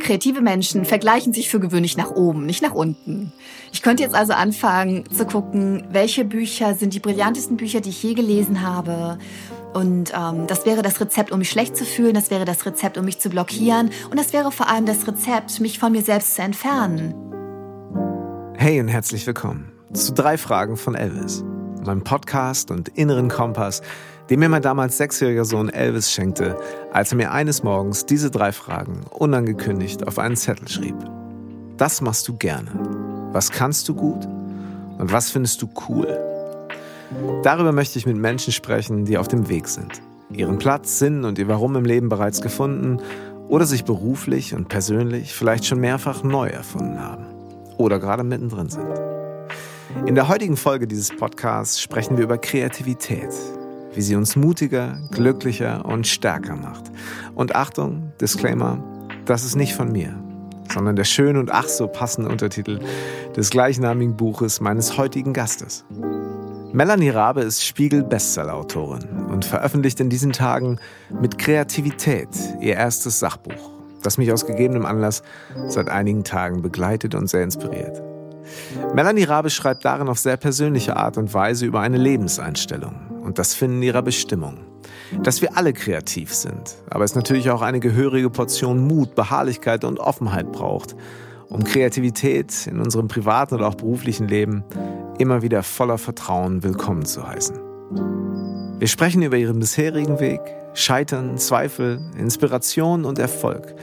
Kreative Menschen vergleichen sich für gewöhnlich nach oben, nicht nach unten. Ich könnte jetzt also anfangen zu gucken, welche Bücher sind die brillantesten Bücher, die ich je gelesen habe. Und ähm, das wäre das Rezept, um mich schlecht zu fühlen, das wäre das Rezept, um mich zu blockieren und das wäre vor allem das Rezept, mich von mir selbst zu entfernen. Hey und herzlich willkommen zu drei Fragen von Elvis, meinem Podcast und inneren Kompass den mir mein damals sechsjähriger Sohn Elvis schenkte, als er mir eines Morgens diese drei Fragen unangekündigt auf einen Zettel schrieb. Das machst du gerne. Was kannst du gut? Und was findest du cool? Darüber möchte ich mit Menschen sprechen, die auf dem Weg sind, ihren Platz, Sinn und ihr Warum im Leben bereits gefunden oder sich beruflich und persönlich vielleicht schon mehrfach neu erfunden haben oder gerade mittendrin sind. In der heutigen Folge dieses Podcasts sprechen wir über Kreativität, wie sie uns mutiger, glücklicher und stärker macht. Und Achtung, Disclaimer, das ist nicht von mir, sondern der schöne und ach so passende Untertitel des gleichnamigen Buches meines heutigen Gastes. Melanie Rabe ist Spiegel-Bestseller-Autorin und veröffentlicht in diesen Tagen mit Kreativität ihr erstes Sachbuch, das mich aus gegebenem Anlass seit einigen Tagen begleitet und sehr inspiriert. Melanie Rabe schreibt darin auf sehr persönliche Art und Weise über eine Lebenseinstellung, und das Finden ihrer Bestimmung. Dass wir alle kreativ sind, aber es natürlich auch eine gehörige Portion Mut, Beharrlichkeit und Offenheit braucht, um Kreativität in unserem privaten oder auch beruflichen Leben immer wieder voller Vertrauen willkommen zu heißen. Wir sprechen über ihren bisherigen Weg, Scheitern, Zweifel, Inspiration und Erfolg,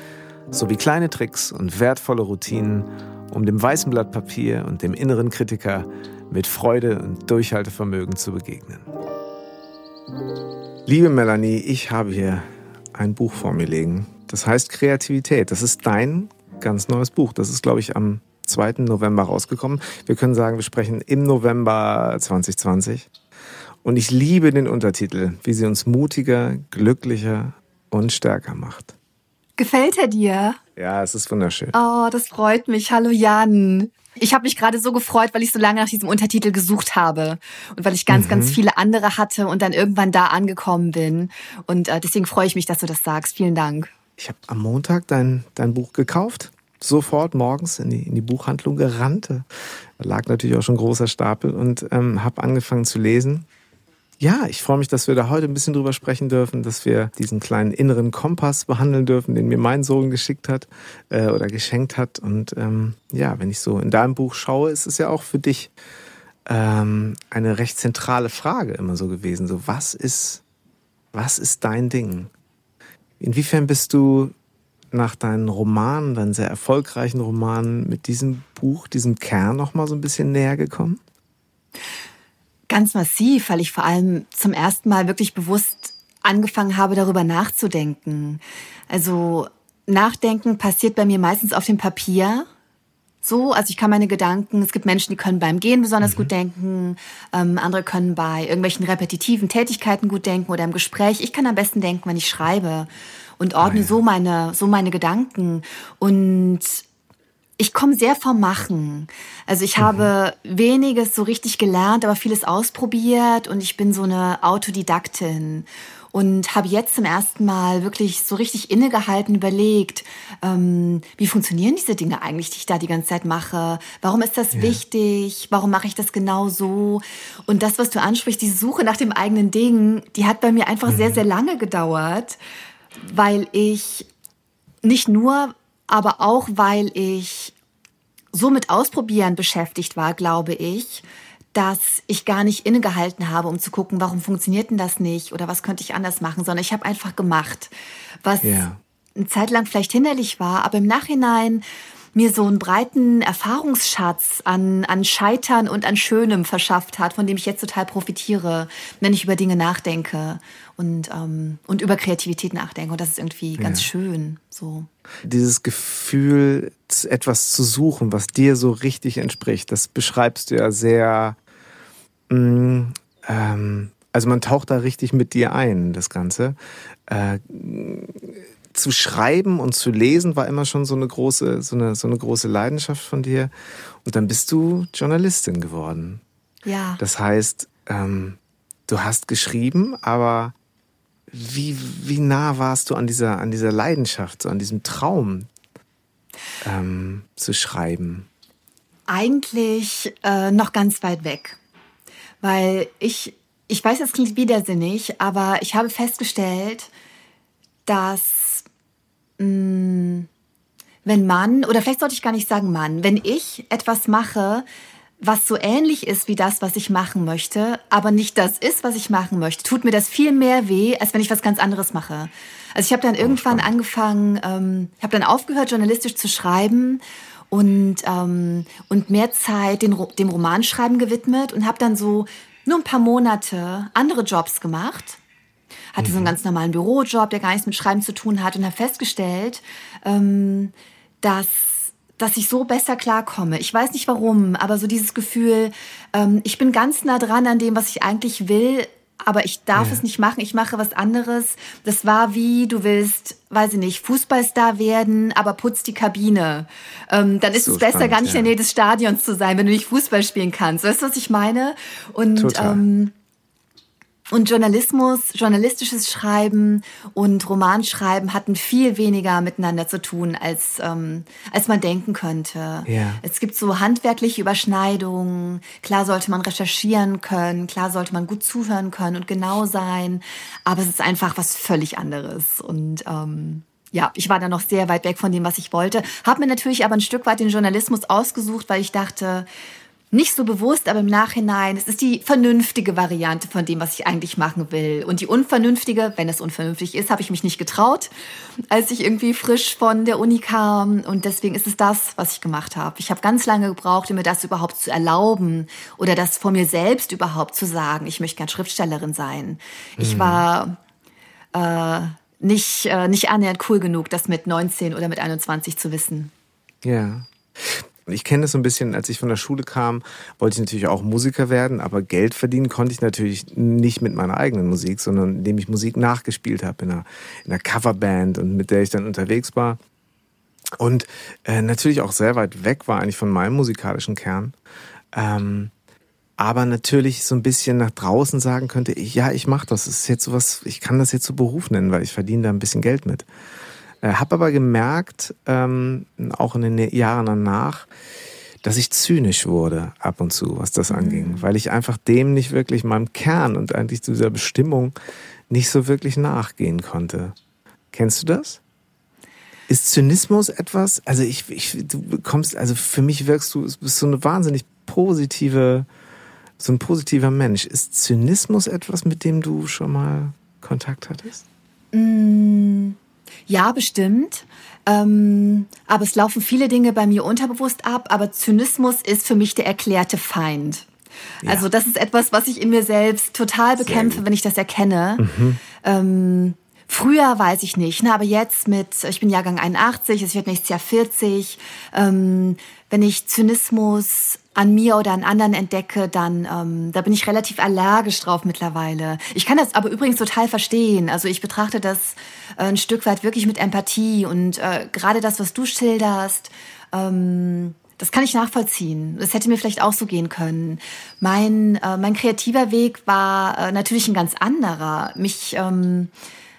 sowie kleine Tricks und wertvolle Routinen, um dem weißen Blatt Papier und dem inneren Kritiker mit Freude und Durchhaltevermögen zu begegnen. Liebe Melanie, ich habe hier ein Buch vor mir liegen. Das heißt Kreativität. Das ist dein ganz neues Buch. Das ist, glaube ich, am 2. November rausgekommen. Wir können sagen, wir sprechen im November 2020. Und ich liebe den Untertitel, wie sie uns mutiger, glücklicher und stärker macht. Gefällt er dir? Ja, es ist wunderschön. Oh, das freut mich. Hallo Jan. Ich habe mich gerade so gefreut, weil ich so lange nach diesem Untertitel gesucht habe und weil ich ganz, mhm. ganz viele andere hatte und dann irgendwann da angekommen bin. Und äh, deswegen freue ich mich, dass du das sagst. Vielen Dank. Ich habe am Montag dein, dein Buch gekauft. Sofort morgens in die, in die Buchhandlung gerannt. Da lag natürlich auch schon ein großer Stapel und ähm, habe angefangen zu lesen. Ja, ich freue mich, dass wir da heute ein bisschen drüber sprechen dürfen, dass wir diesen kleinen inneren Kompass behandeln dürfen, den mir mein Sohn geschickt hat äh, oder geschenkt hat. Und ähm, ja, wenn ich so in deinem Buch schaue, ist es ja auch für dich ähm, eine recht zentrale Frage immer so gewesen. So, was ist, was ist dein Ding? Inwiefern bist du nach deinen Romanen, deinen sehr erfolgreichen Romanen, mit diesem Buch, diesem Kern noch mal so ein bisschen näher gekommen? Ganz massiv, weil ich vor allem zum ersten Mal wirklich bewusst angefangen habe, darüber nachzudenken. Also Nachdenken passiert bei mir meistens auf dem Papier. So, also ich kann meine Gedanken, es gibt Menschen, die können beim Gehen besonders mhm. gut denken, ähm, andere können bei irgendwelchen repetitiven Tätigkeiten gut denken oder im Gespräch. Ich kann am besten denken, wenn ich schreibe und ordne oh ja. so meine, so meine Gedanken. Und ich komme sehr vom Machen. Also ich mhm. habe weniges so richtig gelernt, aber vieles ausprobiert und ich bin so eine Autodidaktin und habe jetzt zum ersten Mal wirklich so richtig innegehalten überlegt, ähm, wie funktionieren diese Dinge eigentlich, die ich da die ganze Zeit mache? Warum ist das ja. wichtig? Warum mache ich das genau so? Und das, was du ansprichst, die Suche nach dem eigenen Ding, die hat bei mir einfach mhm. sehr, sehr lange gedauert, weil ich nicht nur aber auch weil ich so mit Ausprobieren beschäftigt war, glaube ich, dass ich gar nicht innegehalten habe, um zu gucken, warum funktioniert denn das nicht oder was könnte ich anders machen, sondern ich habe einfach gemacht, was yeah. eine Zeit lang vielleicht hinderlich war, aber im Nachhinein mir so einen breiten Erfahrungsschatz an, an Scheitern und an Schönem verschafft hat, von dem ich jetzt total profitiere, wenn ich über Dinge nachdenke und, ähm, und über Kreativität nachdenke. Und das ist irgendwie ganz ja. schön. So. Dieses Gefühl, etwas zu suchen, was dir so richtig entspricht, das beschreibst du ja sehr. Mh, mm, ähm, also man taucht da richtig mit dir ein, das Ganze. Äh, zu schreiben und zu lesen war immer schon so eine große, so eine, so eine große Leidenschaft von dir. Und dann bist du Journalistin geworden. Ja. Das heißt, ähm, du hast geschrieben, aber wie, wie nah warst du an dieser, an dieser Leidenschaft, so an diesem Traum ähm, zu schreiben? Eigentlich äh, noch ganz weit weg. Weil ich, ich weiß, das klingt widersinnig, aber ich habe festgestellt, dass mh, mm, wenn man, oder vielleicht sollte ich gar nicht sagen Mann, wenn ich etwas mache, was so ähnlich ist wie das, was ich machen möchte, aber nicht das ist, was ich machen möchte, tut mir das viel mehr weh, als wenn ich was ganz anderes mache. Also ich habe dann irgendwann angefangen, ähm, habe dann aufgehört, journalistisch zu schreiben und, ähm, und mehr Zeit den, dem Romanschreiben gewidmet und habe dann so nur ein paar Monate andere Jobs gemacht. Hatte mhm. so einen mhm. ganz normalen Bürojob, der gar nichts mit Schreiben zu tun hat und habe festgestellt, ähm, dass dass ich so besser klarkomme. Ich weiß nicht warum, aber so dieses Gefühl, ähm, ich bin ganz nah dran an dem, was ich eigentlich will, aber ich darf ja. es nicht machen, ich mache was anderes. Das war wie, du willst, weiß ich nicht, Fußballstar werden, aber putzt die Kabine. Ähm, dann ist so es besser, spannend, gar nicht ja. in der Nähe des Stadions zu sein, wenn du nicht Fußball spielen kannst. Weißt du, was ich meine? Und Total. Ähm, und Journalismus, journalistisches Schreiben und Romanschreiben hatten viel weniger miteinander zu tun, als, ähm, als man denken könnte. Ja. Es gibt so handwerkliche Überschneidungen. Klar sollte man recherchieren können, klar sollte man gut zuhören können und genau sein. Aber es ist einfach was völlig anderes. Und ähm, ja, ich war da noch sehr weit weg von dem, was ich wollte. Habe mir natürlich aber ein Stück weit den Journalismus ausgesucht, weil ich dachte, nicht so bewusst, aber im Nachhinein, es ist die vernünftige Variante von dem, was ich eigentlich machen will. Und die unvernünftige, wenn es unvernünftig ist, habe ich mich nicht getraut, als ich irgendwie frisch von der Uni kam. Und deswegen ist es das, was ich gemacht habe. Ich habe ganz lange gebraucht, um mir das überhaupt zu erlauben oder das vor mir selbst überhaupt zu sagen. Ich möchte gern Schriftstellerin sein. Ich mhm. war äh, nicht, äh, nicht annähernd cool genug, das mit 19 oder mit 21 zu wissen. Ja. Ich kenne das so ein bisschen, als ich von der Schule kam, wollte ich natürlich auch Musiker werden, aber Geld verdienen konnte ich natürlich nicht mit meiner eigenen Musik, sondern indem ich Musik nachgespielt habe in einer, in einer Coverband und mit der ich dann unterwegs war. Und äh, natürlich auch sehr weit weg war eigentlich von meinem musikalischen Kern. Ähm, aber natürlich so ein bisschen nach draußen sagen könnte, ich, ja, ich mache das. Das ist jetzt sowas, ich kann das jetzt so Beruf nennen, weil ich verdiene da ein bisschen Geld mit. Äh, habe aber gemerkt, ähm, auch in den Jahren danach, dass ich zynisch wurde ab und zu, was das anging, mhm. weil ich einfach dem nicht wirklich meinem Kern und eigentlich zu dieser Bestimmung nicht so wirklich nachgehen konnte. Kennst du das? Ist Zynismus etwas? Also ich, ich du kommst, also für mich wirkst du, du bist so eine wahnsinnig positive, so ein positiver Mensch. Ist Zynismus etwas, mit dem du schon mal Kontakt hattest? Mm. Ja, bestimmt. Ähm, aber es laufen viele Dinge bei mir unterbewusst ab. Aber Zynismus ist für mich der erklärte Feind. Ja. Also das ist etwas, was ich in mir selbst total bekämpfe, wenn ich das erkenne. Mhm. Ähm, früher weiß ich nicht, ne, aber jetzt mit, ich bin Jahrgang 81, es wird nächstes Jahr 40. Ähm, wenn ich Zynismus an mir oder an anderen entdecke, dann ähm, da bin ich relativ allergisch drauf mittlerweile. Ich kann das aber übrigens total verstehen. Also ich betrachte das äh, ein Stück weit wirklich mit Empathie und äh, gerade das, was du schilderst, ähm, das kann ich nachvollziehen. Das hätte mir vielleicht auch so gehen können. Mein, äh, mein kreativer Weg war äh, natürlich ein ganz anderer. Mich ähm,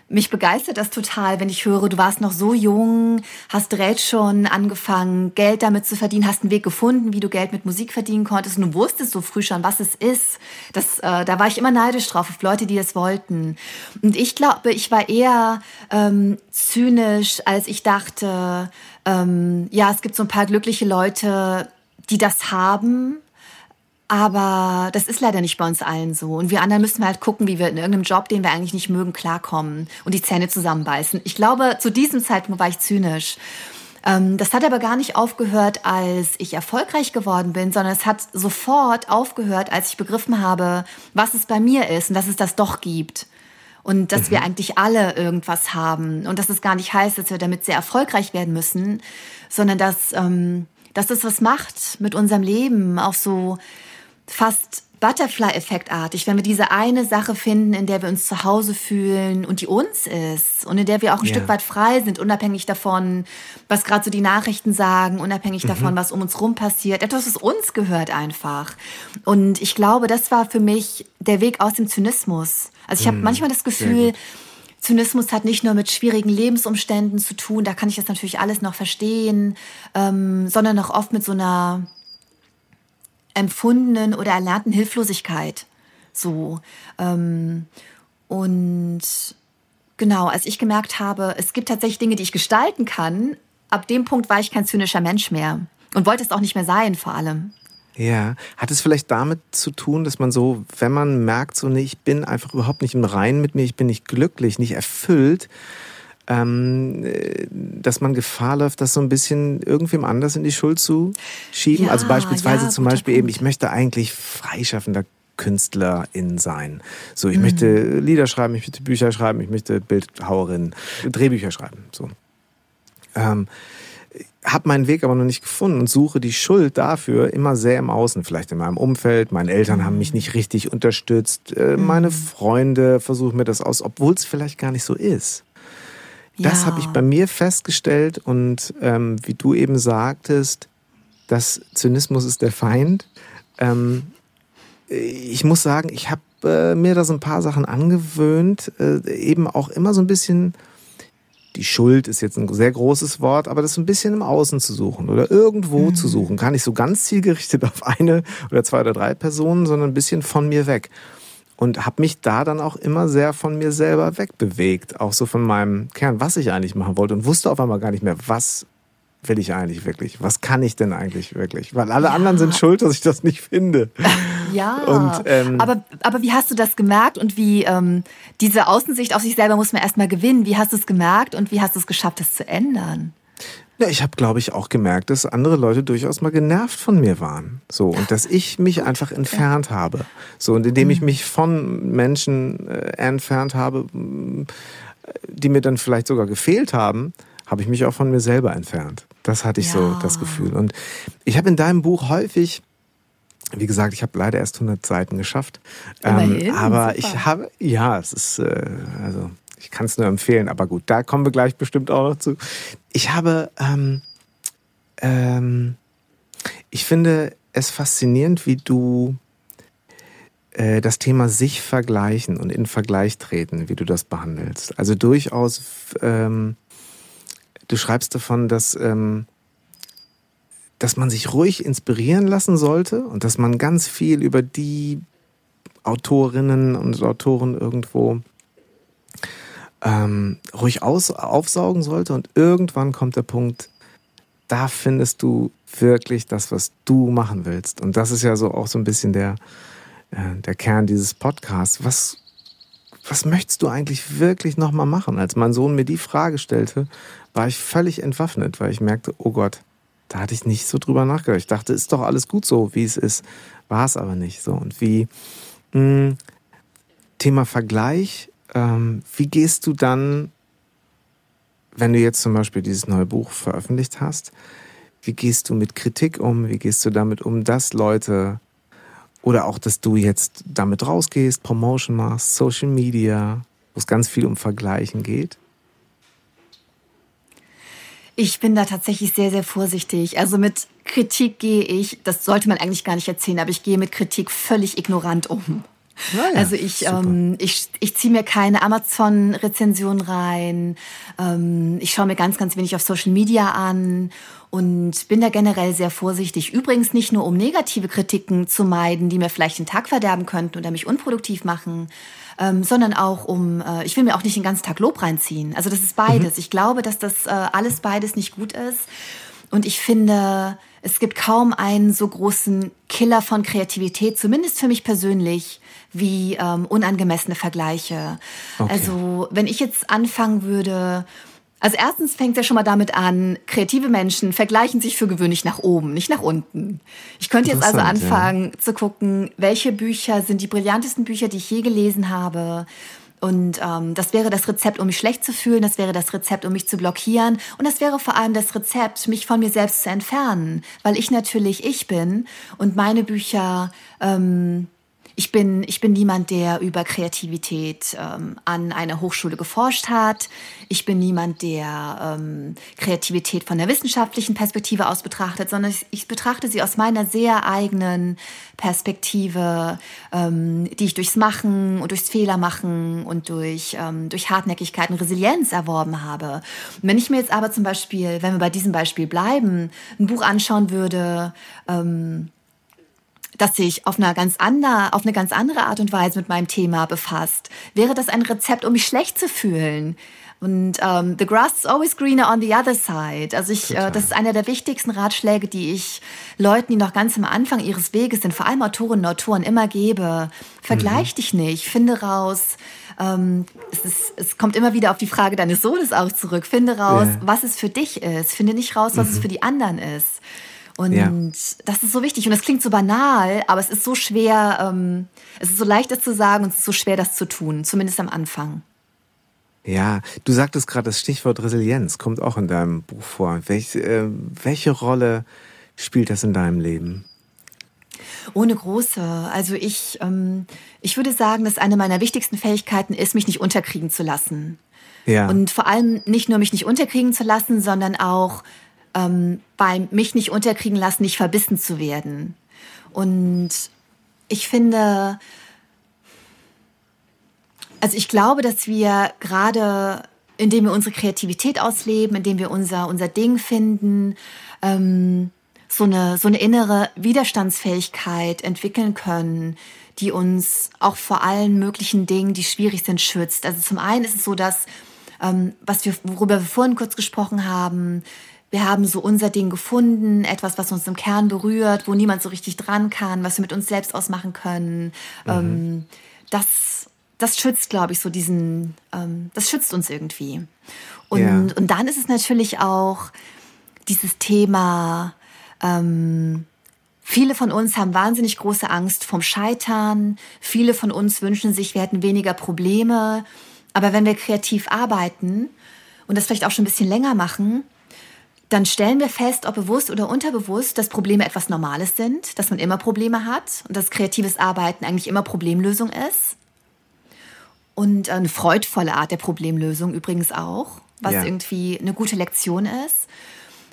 mich begeistert das total, wenn ich höre, du warst noch so jung, hast direkt schon angefangen, Geld damit zu verdienen, hast einen Weg gefunden, wie du Geld mit Musik verdienen konntest und du wusstest so früh schon, was es ist. Das, äh, da war ich immer neidisch drauf, auf Leute, die es wollten. Und ich glaube, ich war eher ähm, zynisch, als ich dachte, ähm, ja, es gibt so ein paar glückliche Leute, die das haben aber das ist leider nicht bei uns allen so. Und wir anderen müssen halt gucken, wie wir in irgendeinem Job, den wir eigentlich nicht mögen, klarkommen und die Zähne zusammenbeißen. Ich glaube, zu diesem Zeitpunkt war ich zynisch. Ähm, das hat aber gar nicht aufgehört, als ich erfolgreich geworden bin, sondern es hat sofort aufgehört, als ich begriffen habe, was es bei mir ist und dass es das doch gibt. Und dass mhm. wir eigentlich alle irgendwas haben. Und dass es gar nicht heißt, dass wir damit sehr erfolgreich werden müssen, sondern dass, ähm, dass das was macht mit unserem Leben, auch so fast Butterfly-Effektartig, wenn wir diese eine Sache finden, in der wir uns zu Hause fühlen und die uns ist und in der wir auch ein ja. Stück weit frei sind, unabhängig davon, was gerade so die Nachrichten sagen, unabhängig mhm. davon, was um uns rum passiert. Etwas, was uns gehört einfach. Und ich glaube, das war für mich der Weg aus dem Zynismus. Also ich mhm. habe manchmal das Gefühl, Zynismus hat nicht nur mit schwierigen Lebensumständen zu tun, da kann ich das natürlich alles noch verstehen, ähm, sondern auch oft mit so einer empfundenen oder erlernten Hilflosigkeit. So. Ähm, und genau, als ich gemerkt habe, es gibt tatsächlich Dinge, die ich gestalten kann, ab dem Punkt war ich kein zynischer Mensch mehr und wollte es auch nicht mehr sein, vor allem. Ja, hat es vielleicht damit zu tun, dass man so, wenn man merkt, so, nee, ich bin einfach überhaupt nicht im Reinen mit mir, ich bin nicht glücklich, nicht erfüllt, ähm, äh, dass man Gefahr läuft, das so ein bisschen irgendwem anders in die Schuld zu schieben? Ja, also beispielsweise ja, zum Beispiel Punkt. eben, ich möchte eigentlich freischaffender Künstlerin sein. So, ich mhm. möchte Lieder schreiben, ich möchte Bücher schreiben, ich möchte Bildhauerin, Drehbücher schreiben. So. Ähm, habe meinen Weg aber noch nicht gefunden und suche die Schuld dafür immer sehr im Außen, vielleicht in meinem Umfeld. Meine Eltern haben mich nicht richtig unterstützt. Äh, meine mhm. Freunde versuchen mir das aus, obwohl es vielleicht gar nicht so ist. Das ja. habe ich bei mir festgestellt und ähm, wie du eben sagtest, dass Zynismus ist der Feind. Ähm, ich muss sagen, ich habe äh, mir da so ein paar Sachen angewöhnt, äh, eben auch immer so ein bisschen die Schuld ist jetzt ein sehr großes Wort, aber das ein bisschen im Außen zu suchen oder irgendwo mhm. zu suchen. Gar nicht so ganz zielgerichtet auf eine oder zwei oder drei Personen, sondern ein bisschen von mir weg. Und habe mich da dann auch immer sehr von mir selber wegbewegt, auch so von meinem Kern, was ich eigentlich machen wollte und wusste auf einmal gar nicht mehr, was will ich eigentlich wirklich? Was kann ich denn eigentlich wirklich? Weil alle ja. anderen sind schuld, dass ich das nicht finde. Ja, und, ähm, aber, aber wie hast du das gemerkt und wie ähm, diese Außensicht auf sich selber muss man erstmal gewinnen? Wie hast du es gemerkt und wie hast du es geschafft, das zu ändern? Ja, ich habe, glaube ich, auch gemerkt, dass andere Leute durchaus mal genervt von mir waren. So, und dass ich mich einfach entfernt habe. So, und indem ich mhm. mich von Menschen äh, entfernt habe, die mir dann vielleicht sogar gefehlt haben, habe ich mich auch von mir selber entfernt. Das hatte ich ja. so das Gefühl. Und ich habe in deinem Buch häufig wie gesagt, ich habe leider erst 100 Seiten geschafft. Ähm, aber super. ich habe, ja, es ist, äh, also ich kann es nur empfehlen, aber gut, da kommen wir gleich bestimmt auch noch zu. Ich habe, ähm, ähm, ich finde es faszinierend, wie du äh, das Thema sich vergleichen und in Vergleich treten, wie du das behandelst. Also durchaus ähm, Du schreibst davon, dass, ähm, dass man sich ruhig inspirieren lassen sollte und dass man ganz viel über die Autorinnen und Autoren irgendwo ähm, ruhig aus, aufsaugen sollte und irgendwann kommt der Punkt, da findest du wirklich das, was du machen willst. Und das ist ja so auch so ein bisschen der, äh, der Kern dieses Podcasts. Was, was möchtest du eigentlich wirklich nochmal machen? Als mein Sohn mir die Frage stellte, war ich völlig entwaffnet, weil ich merkte, oh Gott, da hatte ich nicht so drüber nachgedacht. Ich dachte, ist doch alles gut so, wie es ist. War es aber nicht so. Und wie mh, hm, Thema Vergleich, ähm, wie gehst du dann, wenn du jetzt zum Beispiel dieses neue Buch veröffentlicht hast, wie gehst du mit Kritik um? Wie gehst du damit um, dass Leute oder auch, dass du jetzt damit rausgehst, Promotion machst, Social Media, wo es ganz viel um Vergleichen geht? Ich bin da tatsächlich sehr, sehr vorsichtig. Also mit Kritik gehe ich, das sollte man eigentlich gar nicht erzählen, aber ich gehe mit Kritik völlig ignorant um. Ja, also ich, ähm, ich, ich ziehe mir keine Amazon-Rezension rein. Ähm, ich schaue mir ganz, ganz wenig auf Social Media an und bin da generell sehr vorsichtig. Übrigens nicht nur, um negative Kritiken zu meiden, die mir vielleicht den Tag verderben könnten oder mich unproduktiv machen, ähm, sondern auch um, äh, ich will mir auch nicht den ganzen Tag Lob reinziehen. Also das ist beides. Mhm. Ich glaube, dass das äh, alles beides nicht gut ist. Und ich finde, es gibt kaum einen so großen Killer von Kreativität, zumindest für mich persönlich, wie ähm, unangemessene Vergleiche. Okay. Also wenn ich jetzt anfangen würde, also erstens fängt er schon mal damit an, kreative Menschen vergleichen sich für gewöhnlich nach oben, nicht nach unten. Ich könnte jetzt also anfangen ja. zu gucken, welche Bücher sind die brillantesten Bücher, die ich je gelesen habe. Und ähm, das wäre das Rezept, um mich schlecht zu fühlen, das wäre das Rezept, um mich zu blockieren und das wäre vor allem das Rezept, mich von mir selbst zu entfernen, weil ich natürlich ich bin und meine Bücher ähm, ich bin, ich bin niemand, der über Kreativität ähm, an einer Hochschule geforscht hat. Ich bin niemand, der ähm, Kreativität von der wissenschaftlichen Perspektive aus betrachtet, sondern ich, ich betrachte sie aus meiner sehr eigenen Perspektive, ähm, die ich durchs Machen und durchs Fehlermachen und durch, ähm, durch Hartnäckigkeit und Resilienz erworben habe. Und wenn ich mir jetzt aber zum Beispiel, wenn wir bei diesem Beispiel bleiben, ein Buch anschauen würde, ähm, das sich auf, einer ganz andere, auf eine ganz andere Art und Weise mit meinem Thema befasst, wäre das ein Rezept, um mich schlecht zu fühlen. Und ähm, the grass is always greener on the other side. Also ich, äh, das ist einer der wichtigsten Ratschläge, die ich Leuten, die noch ganz am Anfang ihres Weges sind, vor allem Autorinnen und Autoren, immer gebe. Vergleich mhm. dich nicht, finde raus. Ähm, es, ist, es kommt immer wieder auf die Frage deines Sohnes auch zurück. Finde raus, yeah. was es für dich ist. Finde nicht raus, was mhm. es für die anderen ist. Und ja. das ist so wichtig. Und das klingt so banal, aber es ist so schwer, ähm, es ist so leicht, das zu sagen und es ist so schwer, das zu tun, zumindest am Anfang. Ja, du sagtest gerade, das Stichwort Resilienz kommt auch in deinem Buch vor. Welch, äh, welche Rolle spielt das in deinem Leben? Ohne große. Also ich, ähm, ich würde sagen, dass eine meiner wichtigsten Fähigkeiten ist, mich nicht unterkriegen zu lassen. Ja. Und vor allem nicht nur mich nicht unterkriegen zu lassen, sondern auch ähm, beim mich nicht unterkriegen lassen, nicht verbissen zu werden. Und ich finde, also ich glaube, dass wir gerade, indem wir unsere Kreativität ausleben, indem wir unser, unser Ding finden, ähm, so, eine, so eine innere Widerstandsfähigkeit entwickeln können, die uns auch vor allen möglichen Dingen, die schwierig sind, schützt. Also zum einen ist es so, dass, ähm, was wir, worüber wir vorhin kurz gesprochen haben, wir haben so unser Ding gefunden, etwas, was uns im Kern berührt, wo niemand so richtig dran kann, was wir mit uns selbst ausmachen können. Mhm. Ähm, das, das schützt, glaube ich, so diesen, ähm, das schützt uns irgendwie. Und, ja. und dann ist es natürlich auch dieses Thema, ähm, viele von uns haben wahnsinnig große Angst vom Scheitern. Viele von uns wünschen sich, wir hätten weniger Probleme. Aber wenn wir kreativ arbeiten und das vielleicht auch schon ein bisschen länger machen, dann stellen wir fest, ob bewusst oder unterbewusst, dass Probleme etwas Normales sind, dass man immer Probleme hat und dass kreatives Arbeiten eigentlich immer Problemlösung ist. Und eine freudvolle Art der Problemlösung übrigens auch, was ja. irgendwie eine gute Lektion ist.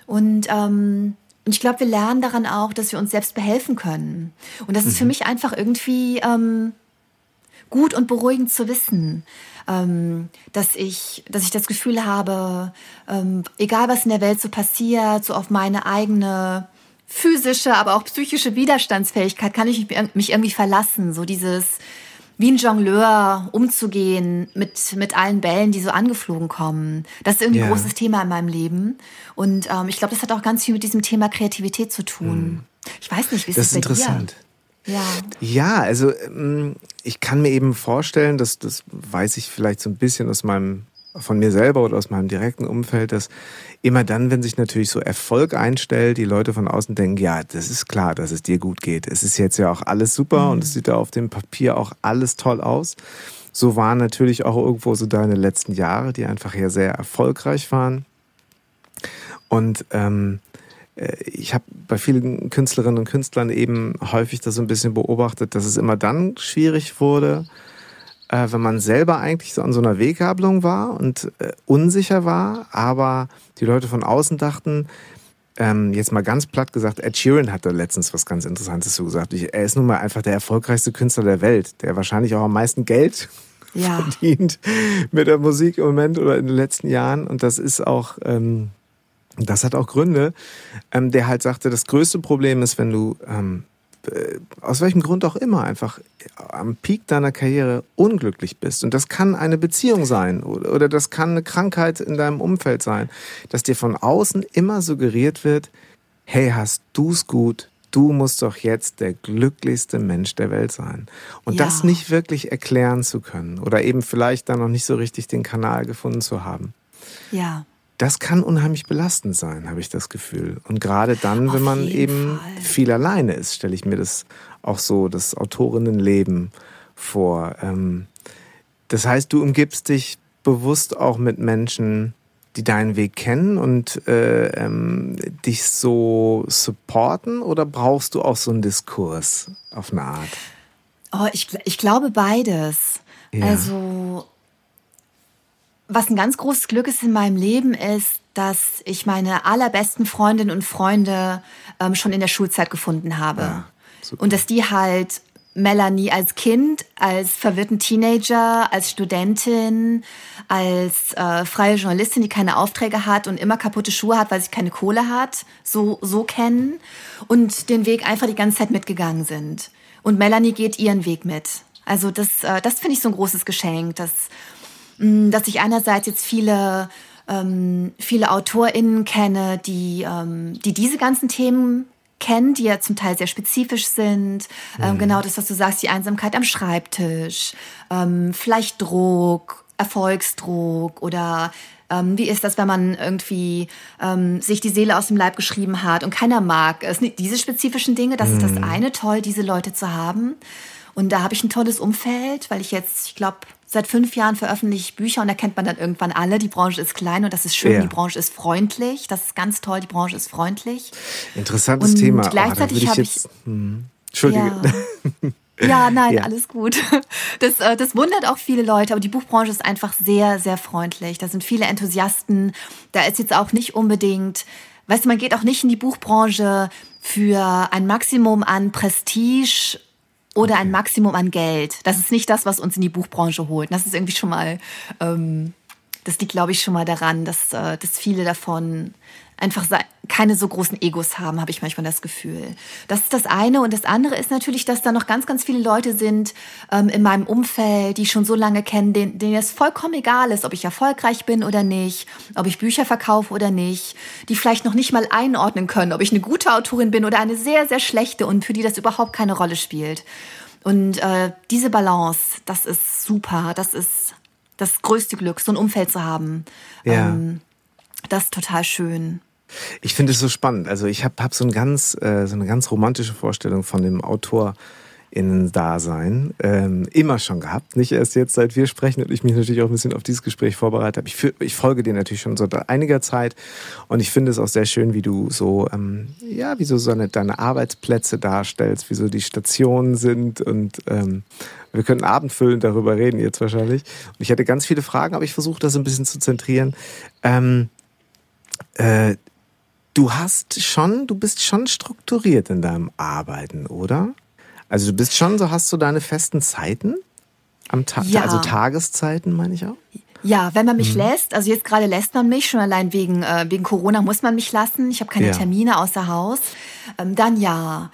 Und, ähm, ich glaube, wir lernen daran auch, dass wir uns selbst behelfen können. Und das mhm. ist für mhm. mich einfach irgendwie ähm, gut und beruhigend zu wissen ähm, dass, ich, dass ich das Gefühl habe, ähm, egal was in der Welt so passiert, so auf meine eigene physische, aber auch psychische Widerstandsfähigkeit kann ich mich irgendwie verlassen. So dieses wie ein Jongleur umzugehen mit, mit allen Bällen, die so angeflogen kommen. Das ist irgendwie yeah. ein großes Thema in meinem Leben. Und ähm, ich glaube, das hat auch ganz viel mit diesem Thema Kreativität zu tun. Mm. Ich weiß nicht, wie es ist bei interessant. Ja. Ja, also ähm, ich kann mir eben vorstellen, dass das weiß ich vielleicht so ein bisschen aus meinem von mir selber oder aus meinem direkten Umfeld, dass immer dann, wenn sich natürlich so Erfolg einstellt, die Leute von außen denken, ja, das ist klar, dass es dir gut geht. Es ist jetzt ja auch alles super mhm. und es sieht ja auf dem Papier auch alles toll aus. So waren natürlich auch irgendwo so deine letzten Jahre, die einfach ja sehr erfolgreich waren. Und ähm, äh, ich habe bei vielen Künstlerinnen und Künstlern eben häufig das so ein bisschen beobachtet, dass es immer dann schwierig wurde, äh, wenn man selber eigentlich so an so einer Weggabelung war und äh, unsicher war, aber die Leute von außen dachten, ähm, jetzt mal ganz platt gesagt, Ed Sheeran hat da letztens was ganz Interessantes zu gesagt. Ich, er ist nun mal einfach der erfolgreichste Künstler der Welt, der wahrscheinlich auch am meisten Geld ja. verdient mit der Musik im Moment oder in den letzten Jahren. Und das ist auch ähm, das hat auch Gründe, ähm, der halt sagte, das größte Problem ist, wenn du ähm, äh, aus welchem Grund auch immer einfach am Peak deiner Karriere unglücklich bist. Und das kann eine Beziehung sein oder, oder das kann eine Krankheit in deinem Umfeld sein, dass dir von außen immer suggeriert wird, hey, hast du's gut, du musst doch jetzt der glücklichste Mensch der Welt sein. Und ja. das nicht wirklich erklären zu können oder eben vielleicht dann noch nicht so richtig den Kanal gefunden zu haben. Ja das kann unheimlich belastend sein, habe ich das Gefühl. Und gerade dann, Auf wenn man eben Fall. viel alleine ist, stelle ich mir das auch so, das Autorinnenleben vor. Ähm, das heißt, du umgibst dich bewusst auch mit Menschen, die deinen Weg kennen und äh, ähm, dich so supporten oder brauchst du auch so einen Diskurs auf eine Art? Oh, ich, ich glaube beides. Ja. Also, was ein ganz großes Glück ist in meinem Leben, ist, dass ich meine allerbesten Freundinnen und Freunde ähm, schon in der Schulzeit gefunden habe. Ja, und dass die halt Melanie als Kind, als verwirrten Teenager, als Studentin, als äh, freie Journalistin, die keine Aufträge hat und immer kaputte Schuhe hat, weil sie keine Kohle hat, so, so kennen und den Weg einfach die ganze Zeit mitgegangen sind. Und Melanie geht ihren Weg mit. Also das, äh, das finde ich so ein großes Geschenk, dass, dass ich einerseits jetzt viele ähm, viele AutorInnen kenne, die, ähm, die diese ganzen Themen kennen, die ja zum Teil sehr spezifisch sind. Ähm, mhm. genau das, was du sagst, die Einsamkeit am Schreibtisch, ähm, vielleicht Druck, Erfolgsdruck oder ähm, wie ist das, wenn man irgendwie ähm, sich die Seele aus dem Leib geschrieben hat und keiner mag es. Diese spezifischen Dinge, das mhm. ist das mhm. eine, toll, diese Leute zu haben. Und da habe ich ein tolles Umfeld, weil ich jetzt, ich glaube, seit fünf Jahren veröffentliche ich Bücher und da kennt man dann irgendwann alle. Die Branche ist klein und das ist schön. Ja. Die Branche ist freundlich. Das ist ganz toll. Die Branche ist freundlich. Interessantes und Thema. Gleichzeitig oh, habe ich. Hm. Entschuldige. Ja. Ja, nein, ja. alles gut. Das, äh, das wundert auch viele Leute, aber die Buchbranche ist einfach sehr, sehr freundlich. Da sind viele Enthusiasten. Da ist jetzt auch nicht unbedingt, weißt du, man geht auch nicht in die Buchbranche für ein Maximum an Prestige oder ein Maximum an Geld. Das ist nicht das, was uns in die Buchbranche holt. Das ist irgendwie schon mal, ähm, das liegt, glaube ich, schon mal daran, dass, äh, dass viele davon einfach keine so großen Egos haben, habe ich manchmal das Gefühl. Das ist das eine. Und das andere ist natürlich, dass da noch ganz, ganz viele Leute sind ähm, in meinem Umfeld, die ich schon so lange kennen, denen, denen es vollkommen egal ist, ob ich erfolgreich bin oder nicht, ob ich Bücher verkaufe oder nicht, die vielleicht noch nicht mal einordnen können, ob ich eine gute Autorin bin oder eine sehr, sehr schlechte und für die das überhaupt keine Rolle spielt. Und äh, diese Balance, das ist super. Das ist das größte Glück, so ein Umfeld zu haben. Ja. Ähm, das ist total schön. Ich finde es so spannend. Also ich habe hab so, ein äh, so eine ganz romantische Vorstellung von dem Autor Dasein ähm, immer schon gehabt. Nicht erst jetzt, seit wir sprechen und ich mich natürlich auch ein bisschen auf dieses Gespräch vorbereitet habe. Ich, ich folge dir natürlich schon seit einiger Zeit und ich finde es auch sehr schön, wie du so, ähm, ja, wie so, so eine, deine Arbeitsplätze darstellst, wie so die Stationen sind und ähm, wir könnten abendfüllend darüber reden jetzt wahrscheinlich. Und ich hatte ganz viele Fragen, aber ich versuche das ein bisschen zu zentrieren. Ähm, äh, du hast schon, du bist schon strukturiert in deinem Arbeiten, oder? Also du bist schon so, hast du deine festen Zeiten am Tag, ja. also Tageszeiten, meine ich auch? Ja, wenn man mich mhm. lässt, also jetzt gerade lässt man mich, schon allein wegen, äh, wegen Corona muss man mich lassen. Ich habe keine ja. Termine außer Haus. Ähm, dann ja.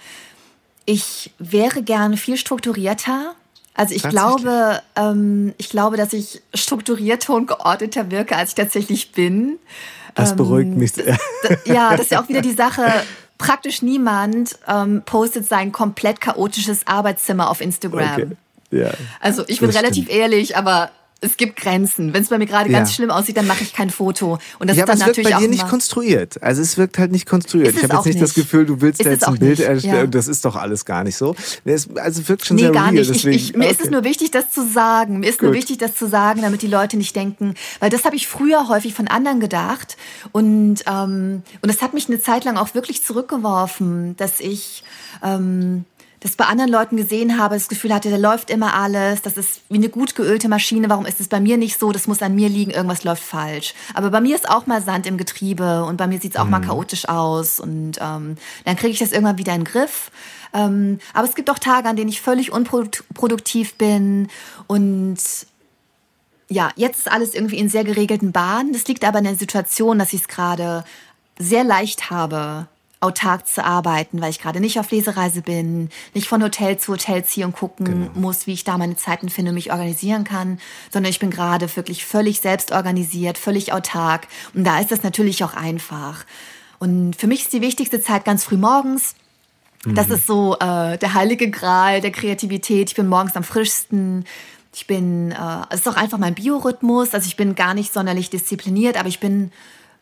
Ich wäre gerne viel strukturierter. Also ich glaube, ähm, ich glaube, dass ich strukturierter und geordneter wirke, als ich tatsächlich bin. Das beruhigt ähm, mich sehr. Ja, das ist ja auch wieder die Sache. Praktisch niemand ähm, postet sein komplett chaotisches Arbeitszimmer auf Instagram. Okay. Ja, also ich bin relativ stimmt. ehrlich, aber es gibt Grenzen. Wenn es bei mir gerade ganz schlimm aussieht, dann mache ich kein Foto. Und das ja, ist dann aber es natürlich wirkt bei dir nicht konstruiert. Also es wirkt halt nicht konstruiert. Ich habe jetzt nicht, das Gefühl, du willst ist da jetzt ein Bild erstellen. Ja. Das ist doch alles gar nicht so. also es wirkt schon nee, sehr gar real. Nicht. Ich, ich, mir okay. ist es nur wichtig, das zu sagen. Mir ist Gut. nur wichtig, das zu sagen, damit die Leute nicht denken, weil das habe ich früher häufig von anderen gedacht und ähm, und das hat mich eine Zeit lang auch wirklich zurückgeworfen, dass ich ähm, das bei anderen Leuten gesehen habe, das Gefühl hatte, da läuft immer alles, das ist wie eine gut geölte Maschine, warum ist es bei mir nicht so, das muss an mir liegen, irgendwas läuft falsch. Aber bei mir ist auch mal Sand im Getriebe und bei mir sieht es auch mhm. mal chaotisch aus und ähm, dann kriege ich das irgendwann wieder in den Griff. Ähm, aber es gibt auch Tage, an denen ich völlig unproduktiv bin und ja, jetzt ist alles irgendwie in sehr geregelten Bahnen. Das liegt aber in der Situation, dass ich es gerade sehr leicht habe, autark zu arbeiten, weil ich gerade nicht auf Lesereise bin, nicht von Hotel zu Hotel ziehe und gucken genau. muss, wie ich da meine Zeiten finde und mich organisieren kann, sondern ich bin gerade wirklich völlig selbst organisiert, völlig autark. Und da ist das natürlich auch einfach. Und für mich ist die wichtigste Zeit ganz früh morgens. Das mhm. ist so äh, der heilige Gral der Kreativität. Ich bin morgens am frischsten. Ich bin, äh, es ist auch einfach mein Biorhythmus. Also ich bin gar nicht sonderlich diszipliniert, aber ich bin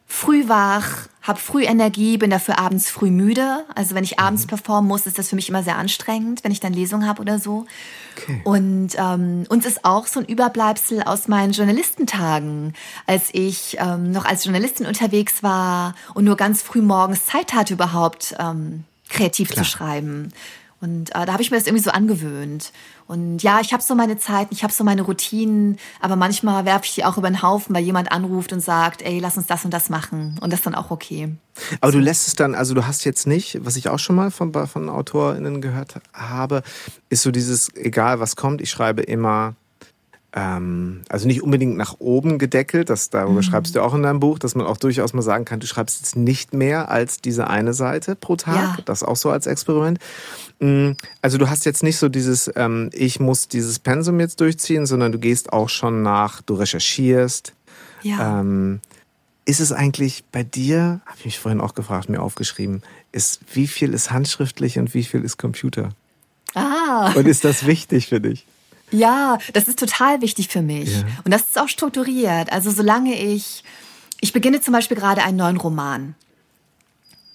früh wach, habe früh Energie, bin dafür abends früh müde. Also wenn ich abends mhm. performen muss, ist das für mich immer sehr anstrengend, wenn ich dann Lesung habe oder so. Okay. Und ähm, uns ist auch so ein Überbleibsel aus meinen Journalistentagen, als ich ähm, noch als Journalistin unterwegs war und nur ganz früh morgens Zeit hatte überhaupt ähm, kreativ Klar. zu schreiben. Und äh, da habe ich mir das irgendwie so angewöhnt. Und ja, ich habe so meine Zeiten, ich habe so meine Routinen, aber manchmal werfe ich die auch über den Haufen, weil jemand anruft und sagt, ey, lass uns das und das machen. Und das ist dann auch okay. Aber du lässt es dann, also du hast jetzt nicht, was ich auch schon mal von, von AutorInnen gehört habe, ist so dieses, egal was kommt, ich schreibe immer ähm, also nicht unbedingt nach oben gedeckelt, das, darüber mhm. schreibst du auch in deinem Buch, dass man auch durchaus mal sagen kann, du schreibst jetzt nicht mehr als diese eine Seite pro Tag, ja. das auch so als Experiment. Mm, also du hast jetzt nicht so dieses, ähm, ich muss dieses Pensum jetzt durchziehen, sondern du gehst auch schon nach, du recherchierst. Ja. Ähm, ist es eigentlich bei dir, habe ich mich vorhin auch gefragt, mir aufgeschrieben, ist, wie viel ist handschriftlich und wie viel ist Computer? Ah. Und ist das wichtig für dich? Ja, das ist total wichtig für mich. Ja. Und das ist auch strukturiert. Also solange ich, ich beginne zum Beispiel gerade einen neuen Roman.